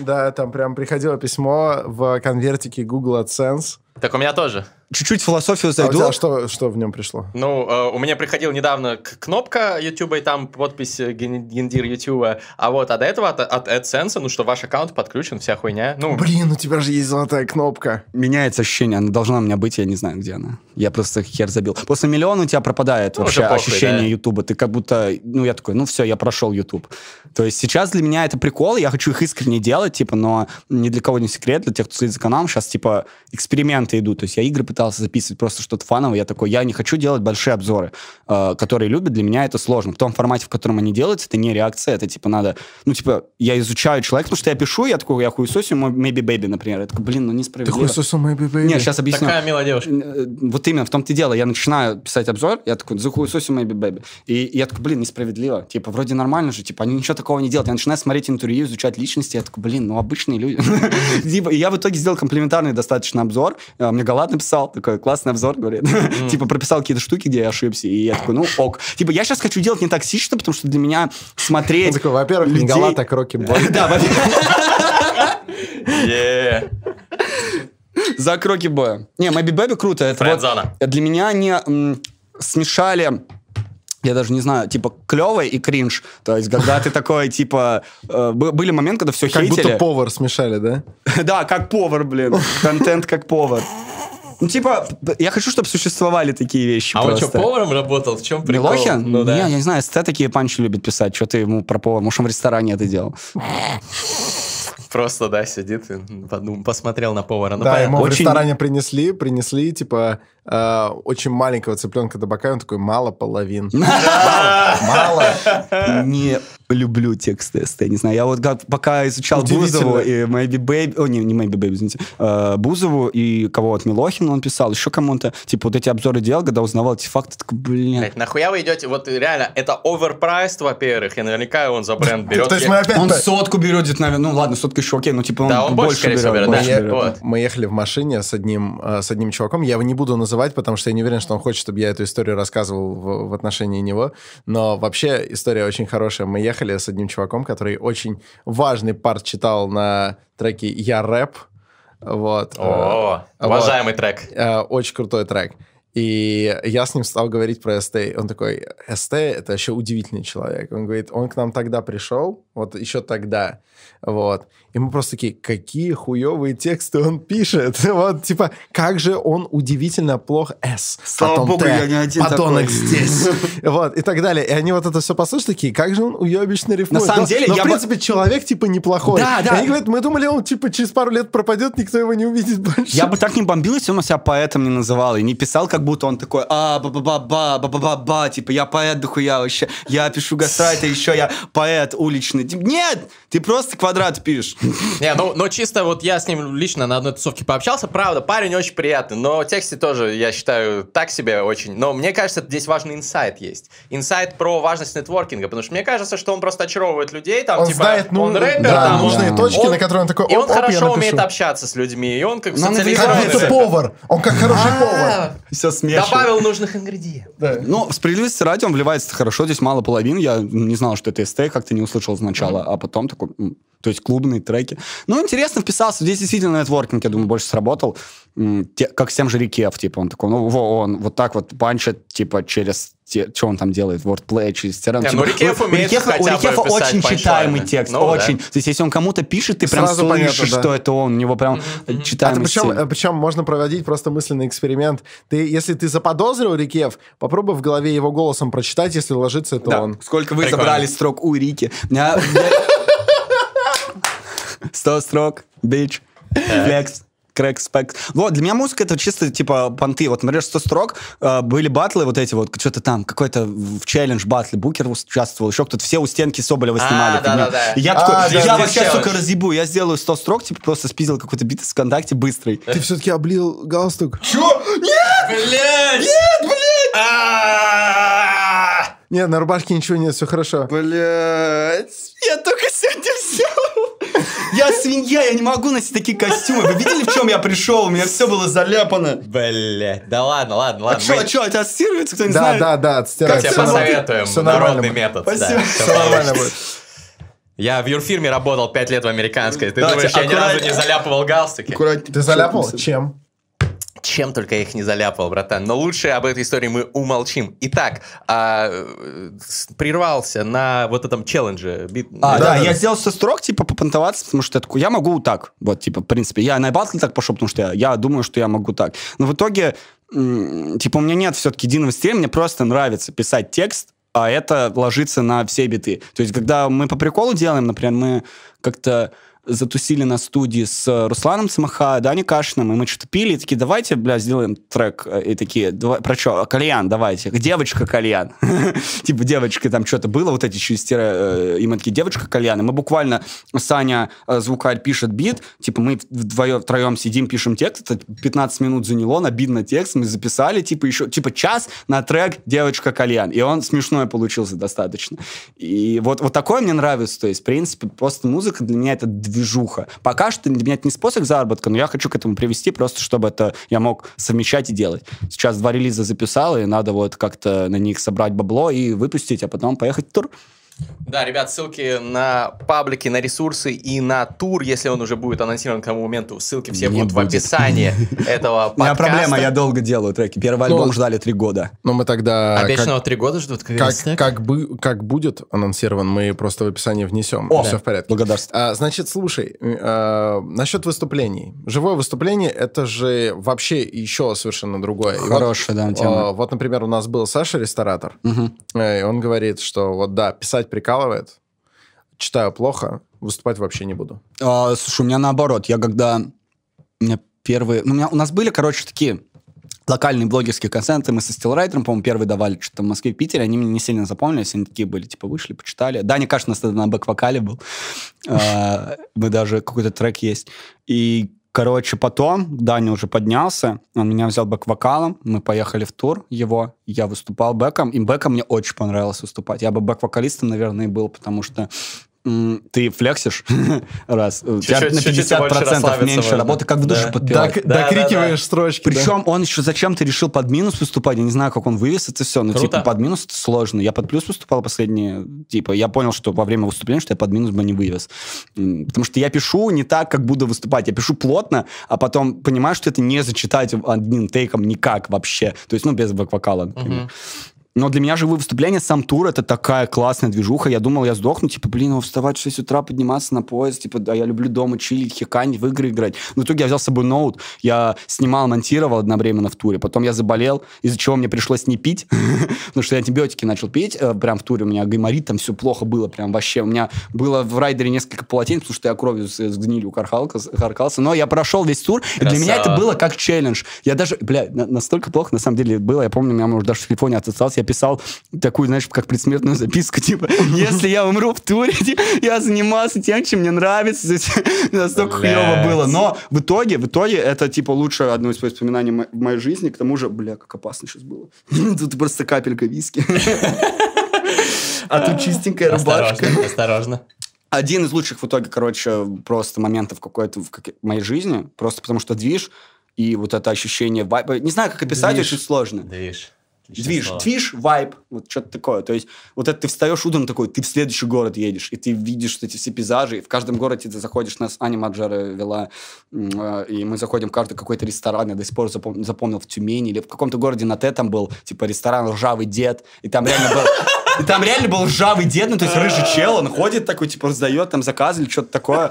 Да, там прям приходило письмо в конвертике Google AdSense. Так у меня тоже. Чуть-чуть в философию А у зайду. тебя что, что в нем пришло? Ну, э, у меня приходила недавно кнопка YouTube, и там подпись э, ген- гендир YouTube. А вот, а до этого от, от AdSense, ну, что ваш аккаунт подключен, вся хуйня. Ну, Блин, у тебя же есть золотая кнопка. Меняется ощущение, она должна у меня быть, я не знаю, где она. Я просто хер забил. После миллиона у тебя пропадает Ну, вообще похуй, ощущение да. Ютуба. Ты как будто, ну, я такой, ну, все, я прошел Ютуб. То есть сейчас для меня это прикол, я хочу их искренне делать, типа, но ни для кого не секрет, для тех, кто следит за каналом, сейчас, типа, эксперименты идут. То есть я игры пытался записывать, просто что-то фановое. Я такой, я не хочу делать большие обзоры, э, которые любят. Для меня это сложно. В том формате, в котором они делаются, это не реакция, это, типа, надо... Ну, типа, я изучаю человека, потому что я пишу, я такой, я хуесосю, мой Maybe Baby, например. Я такой, блин, ну, Ты несправедливо. хуесосил Maybe Baby? Нет, сейчас объясню. такая милая девушка. Э, Вот именно, в том-то и дело. Я начинаю писать обзор, я такой, захуесосю Maybe Baby. И я такой, блин, несправедливо. Типа, вроде нормально же, типа, они ничего такого не делают. Я начинаю смотреть интервью, изучать личности, я такой, блин, ну, обычные люди. Типа, и я в итоге сделал комплиментарный достаточно обзор. Э, Мне Галат написал, такой, классный обзор, говорит. Типа, прописал какие-то штуки, где я ошибся. И я такой, ну, ок. Типа, я сейчас хочу делать не токсично, потому что для меня смотреть... такой, во-первых, людей- Галат, а Крокки Бой. Да, во-первых, за кроки боя. Не, Maybe Baby круто. Это вот- для меня они смешали я даже не знаю, типа, клевый и кринж. То есть, когда ты такой, типа, э, были моменты, когда все Как хейтили. будто повар смешали, да? Да, как повар, блин. Контент как повар. Ну, типа, я хочу, чтобы существовали такие вещи А он просто. что, поваром работал? В чем прикол? Милохин? Ну Не, да. я не знаю, эстет такие панчи любит писать. Что ты ему про повар? Может, он в ресторане это делал? Просто, да, сидит и подум- посмотрел на повара. Ну, да, понятно. ему в Очень- ресторане принесли, принесли, типа, э, очень маленького цыпленка табака, и он такой, мало половин. Мало. Не люблю тексты СТ, не знаю. Я вот как, пока изучал. Бузову и Maybe Baby, о, не, не Maybe Baby, извините, э, Бузову и кого вот, Милохина он писал, еще кому-то, типа, вот эти обзоры делал, когда узнавал эти факты, такой, блин. Блядь, нахуя вы идете? Вот реально, это оверпрайс, во-первых, и наверняка он за бренд берет. То есть Я- мы опять... Он сотку берет, наверное, ну ладно, сотка еще окей, но типа он, Да, он больше, скорее всего, берет, Мы, да. Вот. мы ехали в машине с одним, э, с одним чуваком. Я его не буду называть, потому что я не уверен, что он хочет, чтобы я эту историю рассказывал в, в отношении него. Но вообще история очень хорошая. Мы ехали с одним чуваком, который очень важный парт читал на треке «Я рэп». Вот. О, Вот. уважаемый трек. Э, Очень крутой трек. И я с ним стал говорить про СТ. Он такой, СТ — это вообще удивительный человек. Он говорит, он к нам тогда пришел, вот еще тогда, вот. И мы просто такие, какие хуевые тексты он пишет. Вот, типа, как же он удивительно плох С. Слава потом богу, Т, я не один подонок такой. здесь. Вот, и так далее. И они вот это все послушали, такие, как же он уебищно рифмует. На самом Но- деле, но, я в бы- принципе, человек, типа, неплохой. Да, И да. они говорят, мы думали, он, типа, через пару лет пропадет, никто его не увидит больше. Я бы так не бомбил, если он себя поэтом не называл и не писал, как будто он такой, а, ба-ба-ба-ба, ба-ба-ба-ба, типа, я поэт дохуя вообще, я пишу гастрайты, еще я поэт уличный. Типа, Нет, ты просто квадрат пишешь. Не, ну, но чисто вот я с ним лично на одной тусовке пообщался, правда, парень очень приятный, но тексты тоже, я считаю, так себе очень. Но мне кажется, здесь важный инсайт есть. Инсайт про важность нетворкинга, потому что мне кажется, что он просто очаровывает людей, там, он типа, знает, ну, он рэпер, да, там, нужные он, точки, он, на которые он такой, И он оп, хорошо умеет общаться с людьми, и он как ну, социализируется. Он повар, он как хороший а. повар. Все смешно. Добавил нужных ингредиентов. Да. Ну, справедливости ради, он вливается хорошо, здесь мало половин. Я не знал, что это СТ, как-то не услышал сначала, а потом такой, то есть клубные треки. Ну, интересно вписался. Здесь действительно нетворкинг, я думаю, больше сработал. Те- как с тем же Рикев, типа, он такой, ну, во, он вот так вот панчит, типа, через что он там делает, wordplay, через терен. Не, Типа, ну, Рикеф у умеет Рикефа, у Рикефа очень читаемый текст, Ну, да. очень. То есть, если он кому-то пишет, ты прям Сразу понятно, слышишь, да. что это он. У него прям А ты читаемый причем, стиль. э, причем можно проводить просто мысленный эксперимент. Ты, если ты заподозрил Рикев, попробуй в голове его голосом прочитать, если ложится это Да. он. Сколько вы Прикольно. забрали строк у Рики. Меня- меня- 100 строк, бич, флекс. Крэк спек. Вот, для меня музыка это чисто типа понты. Вот, например, 100 строк, э, были батлы вот эти вот, что-то там, какой-то в челлендж батле, Букер участвовал, еще кто-то, все у стенки Соболева А, снимали. фигню. да-да-да. И я А, такой, да, я да, вас сейчас, сука, разъебу, я сделаю 100 строк, типа просто спиздил какой-то бит из ВКонтакте быстрый. Ты все-таки облил галстук? Блять! Нет, на рубашке ничего нет, все хорошо. Блять, я только сегодня. Я свинья, я не могу носить такие костюмы. Вы видели, в чем я пришел? У меня все было заляпано. Блять, да ладно, ладно, А ладно. что, мы- а что, это ассоциируется, кто не Да, знает? да, да, отстирай. Тебе Всё нормально. посоветуем нормально народный метод. Спасибо. да, Все нормально будет. Я в юрфирме работал 5 лет в американской. Ты Давайте, думаешь, я ни разу не заляпывал галстуки? Аккуратнее. Ты заляпал? Чем? Чем только я их не заляпал, братан. Но лучше об этой истории мы умолчим. Итак, а, прервался на вот этом челлендже. А, Да, да, я сделал 100 строк, типа, попонтоваться, потому что я такой, я могу так. Вот, типа, в принципе, я на батл так пошел, потому что я, я думаю, что я могу так. Но в итоге, типа, у меня нет все-таки единого стиля, мне просто нравится писать текст, а это ложится на все биты. То есть, когда мы по приколу делаем, например, мы как-то затусили на студии с Русланом Цимаха, Дани Кашиным, и мы что-то пили, и такие, давайте, бля, сделаем трек. И такие, «Давай, про что? Кальян, давайте. Девочка Кальян. Типа девочка там что-то было, вот эти еще стира, э, и мы такие, девочка Кальян. И мы буквально, Саня, э, звукарь, пишет бит, типа мы вдвоем, втроем сидим, пишем текст, это 15 минут заняло, набит на текст, мы записали, типа еще, типа час на трек «Девочка Кальян». И он смешной получился достаточно. И вот, вот такое мне нравится. То есть, в принципе, просто музыка для меня это движуха. Пока что для меня это не способ заработка, но я хочу к этому привести просто, чтобы это я мог совмещать и делать. Сейчас два релиза записал, и надо вот как-то на них собрать бабло и выпустить, а потом поехать в тур. Да, ребят, ссылки на паблики, на ресурсы и на тур, если он уже будет анонсирован к тому моменту, ссылки все Не будут в описании этого У меня подкаста. проблема, я долго делаю треки. Первый Ну, альбом ждали три года. Ну, мы тогда... Обещанного три года ждут, как, бы, как будет анонсирован, мы просто в описании внесем. О, все в порядке. Благодарствую. А, значит, слушай, э, насчет выступлений. Живое выступление это же вообще еще совершенно другое. Хорошая, да, тема. э, вот, например, у нас был Саша ресторатор, э, и он говорит, что вот да, писать прикалывает, читаю плохо, выступать вообще не буду. А, слушай, у меня наоборот. Я когда... У меня первые... Ну, у, меня, у нас были, короче, такие локальные блогерские концерты. Мы со стилрайтером, по-моему, первые давали что-то в Москве, Питере. Они мне не сильно запомнились. Они такие были, типа, вышли, почитали. Даня, кажется, у нас тогда на бэк-вокале был. А, Мы даже... Какой-то трек есть. И, короче, потом Даня уже поднялся. Он меня взял бэк-вокалом. Мы поехали в тур его. Я выступал бэком. И бэком мне очень понравилось выступать. Я бы бэк-вокалистом, наверное, и был, потому что ты флексишь раз, у тебя Чуть-чуть- на чуть-чуть больше 50% расслабиться меньше можно. работы, как в душе Да. подпевать. Док- да, докрикиваешь строчки. да. Причем он еще зачем-то решил под минус выступать. Я не знаю, как он вывез это все. Но Круто. типа под минус это сложно. Я под плюс выступал последние. Типа я понял, что во время выступления, что я под минус бы не вывез. Потому что я пишу не так, как буду выступать. Я пишу плотно, а потом понимаю, что это не зачитать одним тейком никак вообще. То есть, ну, без бэк-вокала, например. Мгм. Но для меня живые выступления, сам тур, это такая классная движуха. Я думал, я сдохну, типа, блин, вставать в 6 утра, подниматься на поезд, типа, да, я люблю дома чилить, хеканить, в игры играть. В итоге я взял с собой ноут, я снимал, монтировал одновременно в туре. Потом я заболел, из-за чего мне пришлось не пить, потому что я антибиотики начал пить э, прям в туре. У меня гайморит, там все плохо было прям вообще. У меня было в райдере несколько полотенец, потому что я кровью с, с гнилью харкался. Но я прошел весь тур, и для меня это было как челлендж. Я даже, бля, на- настолько плохо на самом деле было. Я помню, у меня может даже в телефоне отсосался. Я писал такую, знаешь, как предсмертную записку, типа, если я умру в туре, типа, я занимался тем, чем мне нравится. Настолько хуево было. Но в итоге, в итоге это, типа, лучшее одно из воспоминаний в моей жизни. К тому же, бля, как опасно сейчас было. Тут просто капелька виски. А тут чистенькая рубашка. Осторожно, осторожно. Один из лучших в итоге, короче, просто моментов какой-то в моей жизни. Просто потому что движ и вот это ощущение вайба. Не знаю, как описать, Движ. очень сложно. Движ. Отличное Движ, слово. движ, вайб, вот что-то такое. То есть вот это ты встаешь утром такой, ты в следующий город едешь, и ты видишь эти все пейзажи, и в каждом городе ты заходишь, нас Аня Маджара вела, э, и мы заходим в каждый какой-то ресторан, я до сих пор запом- запомнил в Тюмени, или в каком-то городе на Т там был, типа, ресторан «Ржавый дед», и там реально был... И там реально был ржавый дед, ну, то есть рыжий чел, он ходит такой, типа, раздает там заказы или что-то такое.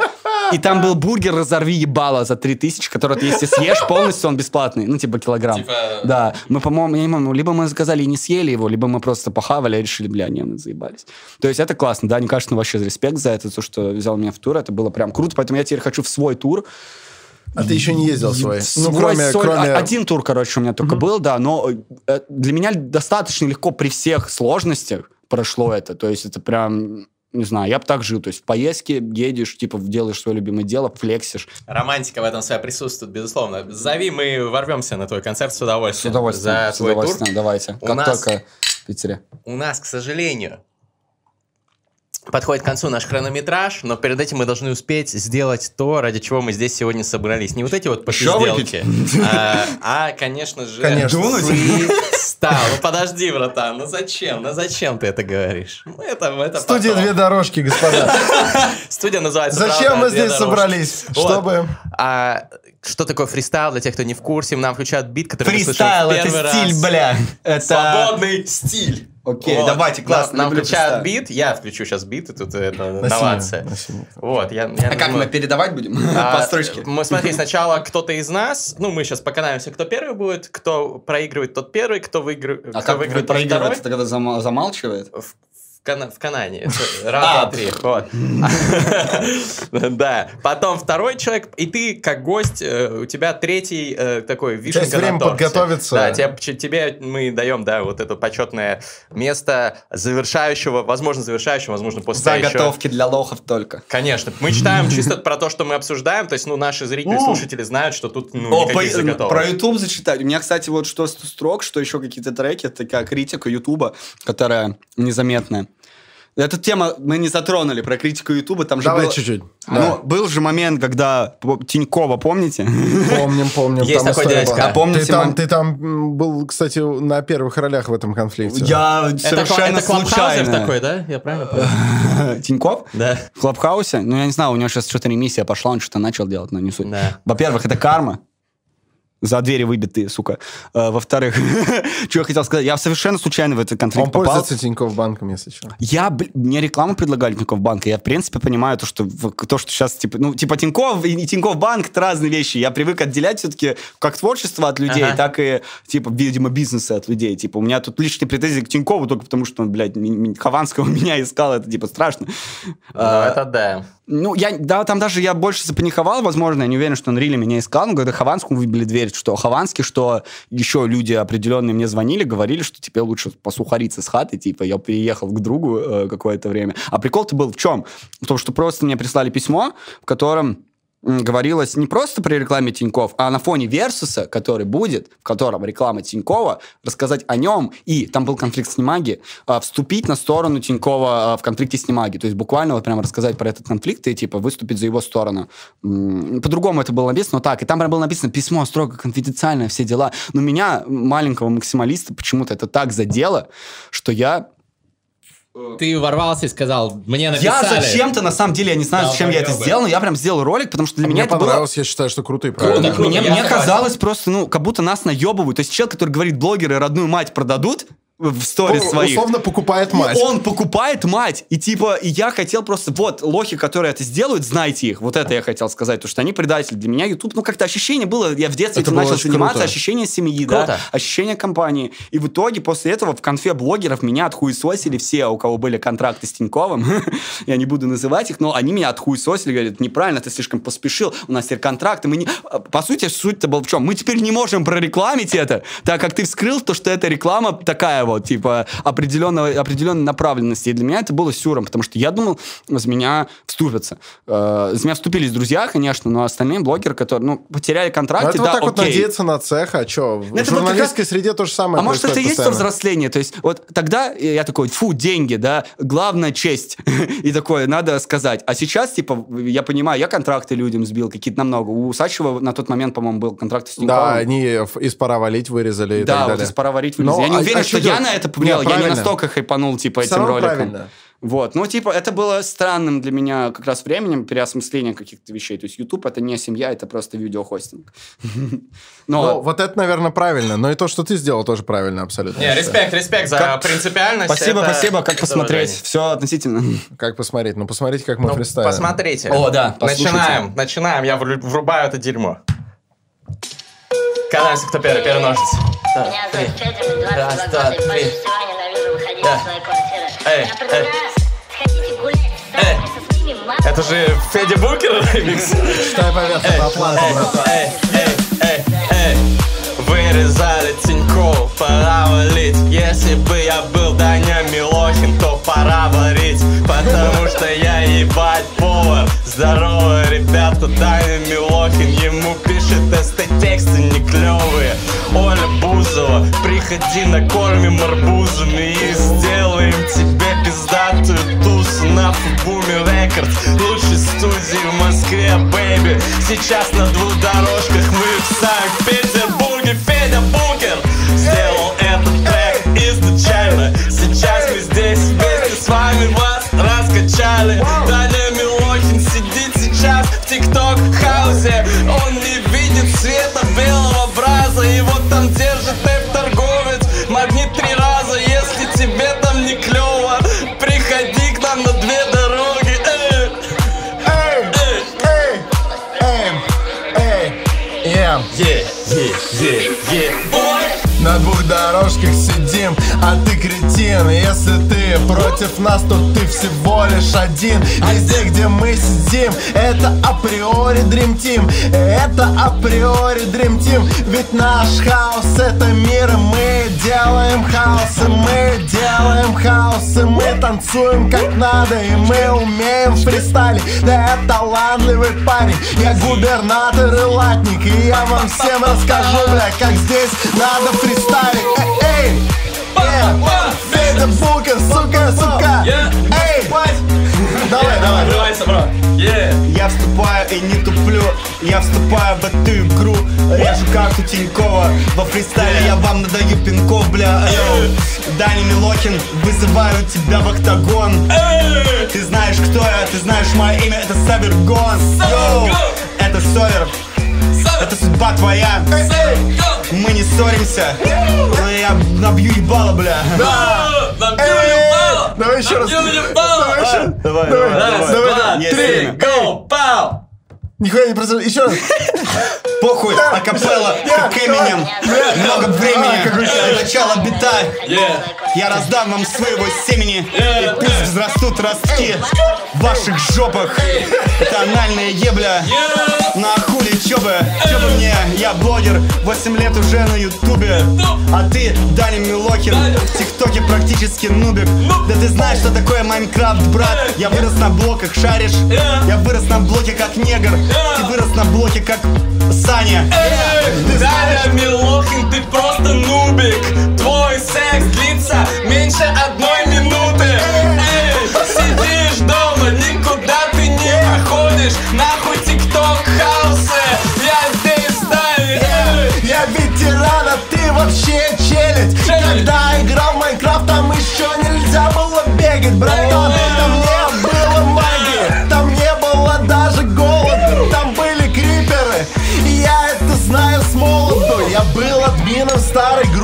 И там был бургер «Разорви ебало» за 3000, который ты, если съешь полностью, он бесплатный. Ну, типа килограмм. Типа- Да. Мы, по-моему, я не помню, либо мы заказали и не съели его, либо мы просто похавали и решили, бля, не, мы заебались. То есть это классно, да, мне кажется, ну, вообще респект за это, то, что взял меня в тур, это было прям круто, поэтому я теперь хочу в свой тур. А ты еще не ездил свой? Свой Ну, кроме... соль- кроме... а- Один тур, короче, у меня только был, да, но э, для меня достаточно легко при всех сложностях прошло это. То есть это прям, не знаю, я бы так жил. То есть в поездке едешь, типа, делаешь свое любимое дело, флексишь. Романтика в этом своя присутствует, безусловно. Зови, мы ворвемся на твой концерт с С удовольствием. удовольствием. За с твой тур. удовольствием, давайте. У Как нас- только в Питере. У нас, к сожалению, подходит к концу наш хронометраж, но перед этим мы должны успеть сделать то, ради чего мы здесь сегодня собрались. Не вот эти вот попизделки, а, а, конечно же, Конечно. Фристайл. Ну подожди, братан, ну зачем? Ну зачем ты это говоришь? Ну, это, это Студия потом. «Две дорожки», господа. Студия называется Зачем мы «Две здесь дорожки». собрались? Чтобы... А что такое фристайл, для тех, кто не в курсе, нам включают бит, который Фристайл это стиль, бля. Это... Свободный стиль. Окей, давайте, классно, Нам, включают бит, я включу сейчас бит, и тут это новация. Вот, я, я А как ну, мы передавать будем? а, По строчке. Мы, смотри, сначала кто-то из нас, ну, мы сейчас поканаемся, кто первый будет, кто проигрывает, тот первый, кто, выигры- А кто как выиграет, тот проигрывается, второй. тогда зама- замалчивает? В, кана- в Канане. Раз, А. два, три. Вот. Да. Потом второй человек, и ты, как гость, э, у тебя третий э, такой вишенка на время подготовиться. Да, тебе, мы даем, да, вот это почетное место завершающего, возможно, завершающего, возможно, после Заготовки для лохов только. Конечно. Мы читаем чисто про то, что мы обсуждаем. То есть, ну, наши зрители, слушатели знают, что тут ну, никаких заготовок. про YouTube зачитать. У меня, кстати, вот что строк, что еще какие-то треки, такая критика Ютуба, которая незаметная. Эту тему мы не затронули, про критику Ютуба. Там же Давай было- чуть-чуть. Ну, Да. был же момент, когда Тинькова, помните? Помним, помним. Есть там такой дядька. А помните ты, там, ты там был, кстати, на первых ролях в этом конфликте. Я Это, совершенно это случайно. такой, да? Я правильно понял? Тиньков? Да. В Клабхаусе? Ну, я не знаю, у него сейчас что-то ремиссия пошла, он что-то начал делать, но не суть. Да. Во-первых, это карма. За двери выбитые, сука. Э, Во-вторых, что я хотел сказать, я совершенно случайно в этот конфликт Он попал. пользуется Тинькофф банком, если что. Я, бл- мне рекламу предлагали Тинькофф банка. Я, в принципе, понимаю то, что, то, что сейчас, типа, ну, типа Тинькофф и Тинькофф банк — это разные вещи. Я привык отделять все-таки как творчество от людей, Ага. так и, типа, видимо, бизнеса от людей. Типа, у меня тут личные претензии к Тинькову только потому, что он, блядь, Хованского меня искал. Это, типа, страшно. Ну, А, это да. Ну, я, да, там даже я больше запаниковал, возможно, я не уверен, что он Рилли меня искал, но когда Хованскому выбили дверь, что Хованский, что еще люди определенные мне звонили, говорили, что тебе лучше посухариться с хаты, типа, я переехал к другу э, какое-то время. А прикол-то был в чем? В том, что просто мне прислали письмо, в котором говорилось не просто при рекламе Тиньков, а на фоне Версуса, который будет, в котором реклама Тинькова, рассказать о нем, и там был конфликт с Немаги, а, вступить на сторону Тинькова а, в конфликте с Немаги. То есть буквально вот прямо рассказать про этот конфликт и типа выступить за его сторону. По-другому это было написано, но так. И там прям было написано письмо строго конфиденциальное, все дела. Но меня, маленького максималиста, почему-то это так задело, что я Ты ворвался и сказал, мне я написали. зачем-то, на самом деле, я не знаю, Да, зачем я это поёбы. сделал, но я прям сделал ролик, потому что для А меня Мне это было... понравилось, я считаю, что круто и Круто, круто. Мне, я мне согласен. казалось просто, ну, как будто нас наебывают. То есть человек, который говорит, блогеры родную мать продадут в сторис Ну, своих. Условно покупает И мать. он покупает мать. И типа, и я хотел просто, вот, лохи, которые это сделают, знайте их. Вот это я хотел сказать, потому что они предатели. Для меня YouTube, ну, как-то ощущение было, я в детстве Это этим начал заниматься, круто. ощущение семьи, Круто. да, ощущение компании. И в итоге после этого в конфе блогеров меня отхуесосили все, у кого были контракты с Тиньковым. я не буду называть их, но они меня отхуесосили, говорят, неправильно, ты слишком поспешил, у нас теперь контракты. Мы не... По сути, суть-то была в чем? Мы теперь не можем прорекламить это, так как ты вскрыл то, что эта реклама такая вот, типа, определенного, определенной направленности. И для меня это было сюром, потому что я думал, за меня вступятся. Э, За меня вступились друзья, конечно, но остальные блогеры, которые, ну, потеряли Ну, контракты, это да, вот так вот окей. надеяться на цех, а что? В Это вот как журналистской среде то же самое А может, это и есть то взросление? То есть, вот тогда я такой, фу, деньги, да, главное честь. И такое, надо сказать. А сейчас, типа, я понимаю, я контракты людям сбил какие-то намного. У Сачева на тот момент, по-моему, был контракт с Да, Тиньковым. они ф- из пора валить вырезали и Да, так вот далее. из пора варить Но, вылез. Я не а- уверен, а что чё я делать? на это повлиял. Нет, я не настолько хайпанул, типа, этим роликом. правильно. Вот, ну, типа, это было странным для меня как раз временем переосмысления каких-то вещей. То есть YouTube это не семья, это просто видеохостинг. Ну, Но вот это, наверное, правильно. Но и то, что ты сделал, тоже правильно абсолютно. Не, респект, респект за Как- принципиальность. спасибо, это- спасибо, как это посмотреть. уважение. Все относительно. Как посмотреть? Ну, посмотрите, как мы Ну, фристайлим. посмотрите. О, да, послушайте. Начинаем, начинаем. Я вру- врубаю это дерьмо. Катаемся, кто первый, первый ножницы. Меня зовут Федя, мне Раз, 22 два, года, и больше всего ненавижу выходить Да. из своей квартиры. Эй, Я предлагаю, сходите гулять Эй. со своими мамами. Это же Федя Букер ремикс. Это оплата, брат. Эй, эй, эй, эй. Вырезали Тинькофф, пора валить Если бы я был Даня Милохин, то пора варить Потому что я ебать повар Здорово, ребята, Даня Милохин Ему пишет тексты приходи накормим арбузами И сделаем тебе пиздатую тусу на Фубуме Рекордс Лучшей студии в Москве, бэйби Сейчас на двух дорожках мы в Санкт-Петербурге дорожках сидим, а ты кретин. Если ты против нас, то ты всего лишь один. Везде, где мы сидим, это априори Dream Team. Это априори Dream Team. Ведь наш хаос это мир, и мы делаем хаос И мы делаем хаос, и мы танцуем как надо И мы умеем в фристайле, да я талантливый парень Я губернатор и латник, и я вам всем расскажу, бля, как здесь надо фристайлить. Эй, эй, э, Федя Букер, сука, сука. Эй, давай, давай. Открывайся, бро. Я вступаю и не туплю. Я вступаю в эту игру. Режу карту Тинькова. Во фристайле я вам надаю пинков, бля. Йоу. Даня Милохин, вызываю тебя в октагон. Ты знаешь, кто я, ты знаешь мое имя, это Совергон Йоу. Это Совер Это судьба твоя. Мы не ссоримся. Но я набью ебало, бля. Давай еще раз. Давай еще. Давай, Давай, давай, давай, давай. Есть три, go, пау Нихуя не произошло, еще раз. Похуй, акапелла, как Эминем. Много времени, какой до начала бита. Я раздам вам своего семени И пусть взрастут ростки В ваших жопах. Это анальная ебля. На хули чё бы Чё бы мне, я блогер 8 лет уже на ютубе. А ты, Даня Милохин В тиктоке практически нубик. Да ты знаешь, что такое Майнкрафт, брат? Я вырос на блоках, шаришь? Я вырос на блоке как негр Ты вырос на блоке как Саня. Даня Милохин, ты просто нубик. Твой секс длится меньше одной минуты. Эй, сидишь дома, никуда ты не ходишь. Нахуй тикток хаусы, я здесь знаю Эй, Я ветеран, а ты вообще челядь. Когда играл в Майнкрафт, там еще нельзя было бегать, братан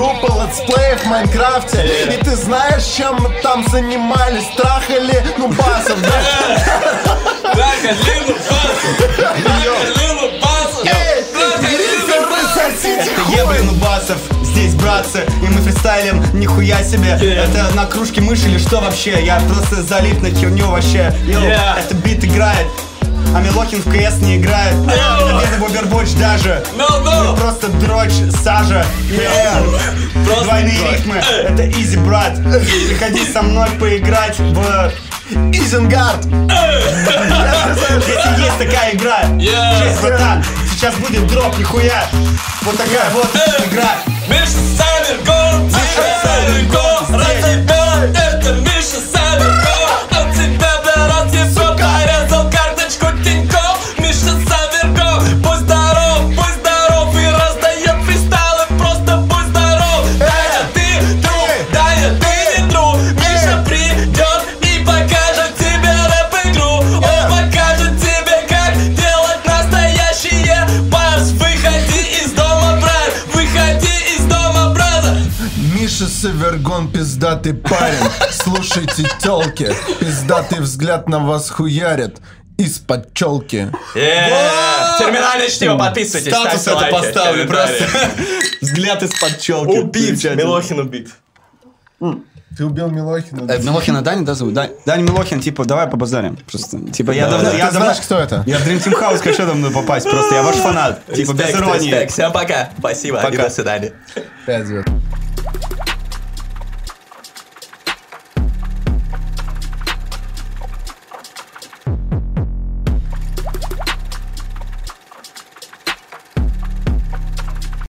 группы летсплеев в Майнкрафте. И ты знаешь, чем мы там занимались? Трахали нубасов, да? Драка, Лину Басов. Драка, Лину Басов. Это! Еблин Басов, здесь братцы И мы фристайлим, нихуя себе. Это на кружке мыши или что вообще? Я просто залип на херню вообще. Йоу, Yeah. Это бит играет а Милохин в КС не играет. Без в Overwatch даже. No, no. Мы просто дрочь, сажа. Yeah. Просто Двойные дрочь. рифмы, это изи, брат. Приходи со мной поиграть в... Изенгард! Если есть такая игра. Честь, братан, сейчас будет дроп, нихуя. Вот такая вот игра. Миша Савергон, Миша Савергон, пиздатый парень. Слушайте, телки, пиздатый взгляд на вас хуярит из-под челки. Терминальное чтиво, подписывайтесь, Статус это поставлю просто. Взгляд из-под челки. Убит, Милохин убит. Ты убил Милохина. Э, Милохина Даня, да, зовут? Дань- Даня Милохин, типа, давай побазарим. Просто, типа, я давно... Ты Я давно... знаешь, кто это? Я в Dream Team House хочу давно попасть. Просто я ваш фанат. Типа без иронии. респект. Всем пока. Спасибо. И Пока. до свидания. Пять звезд.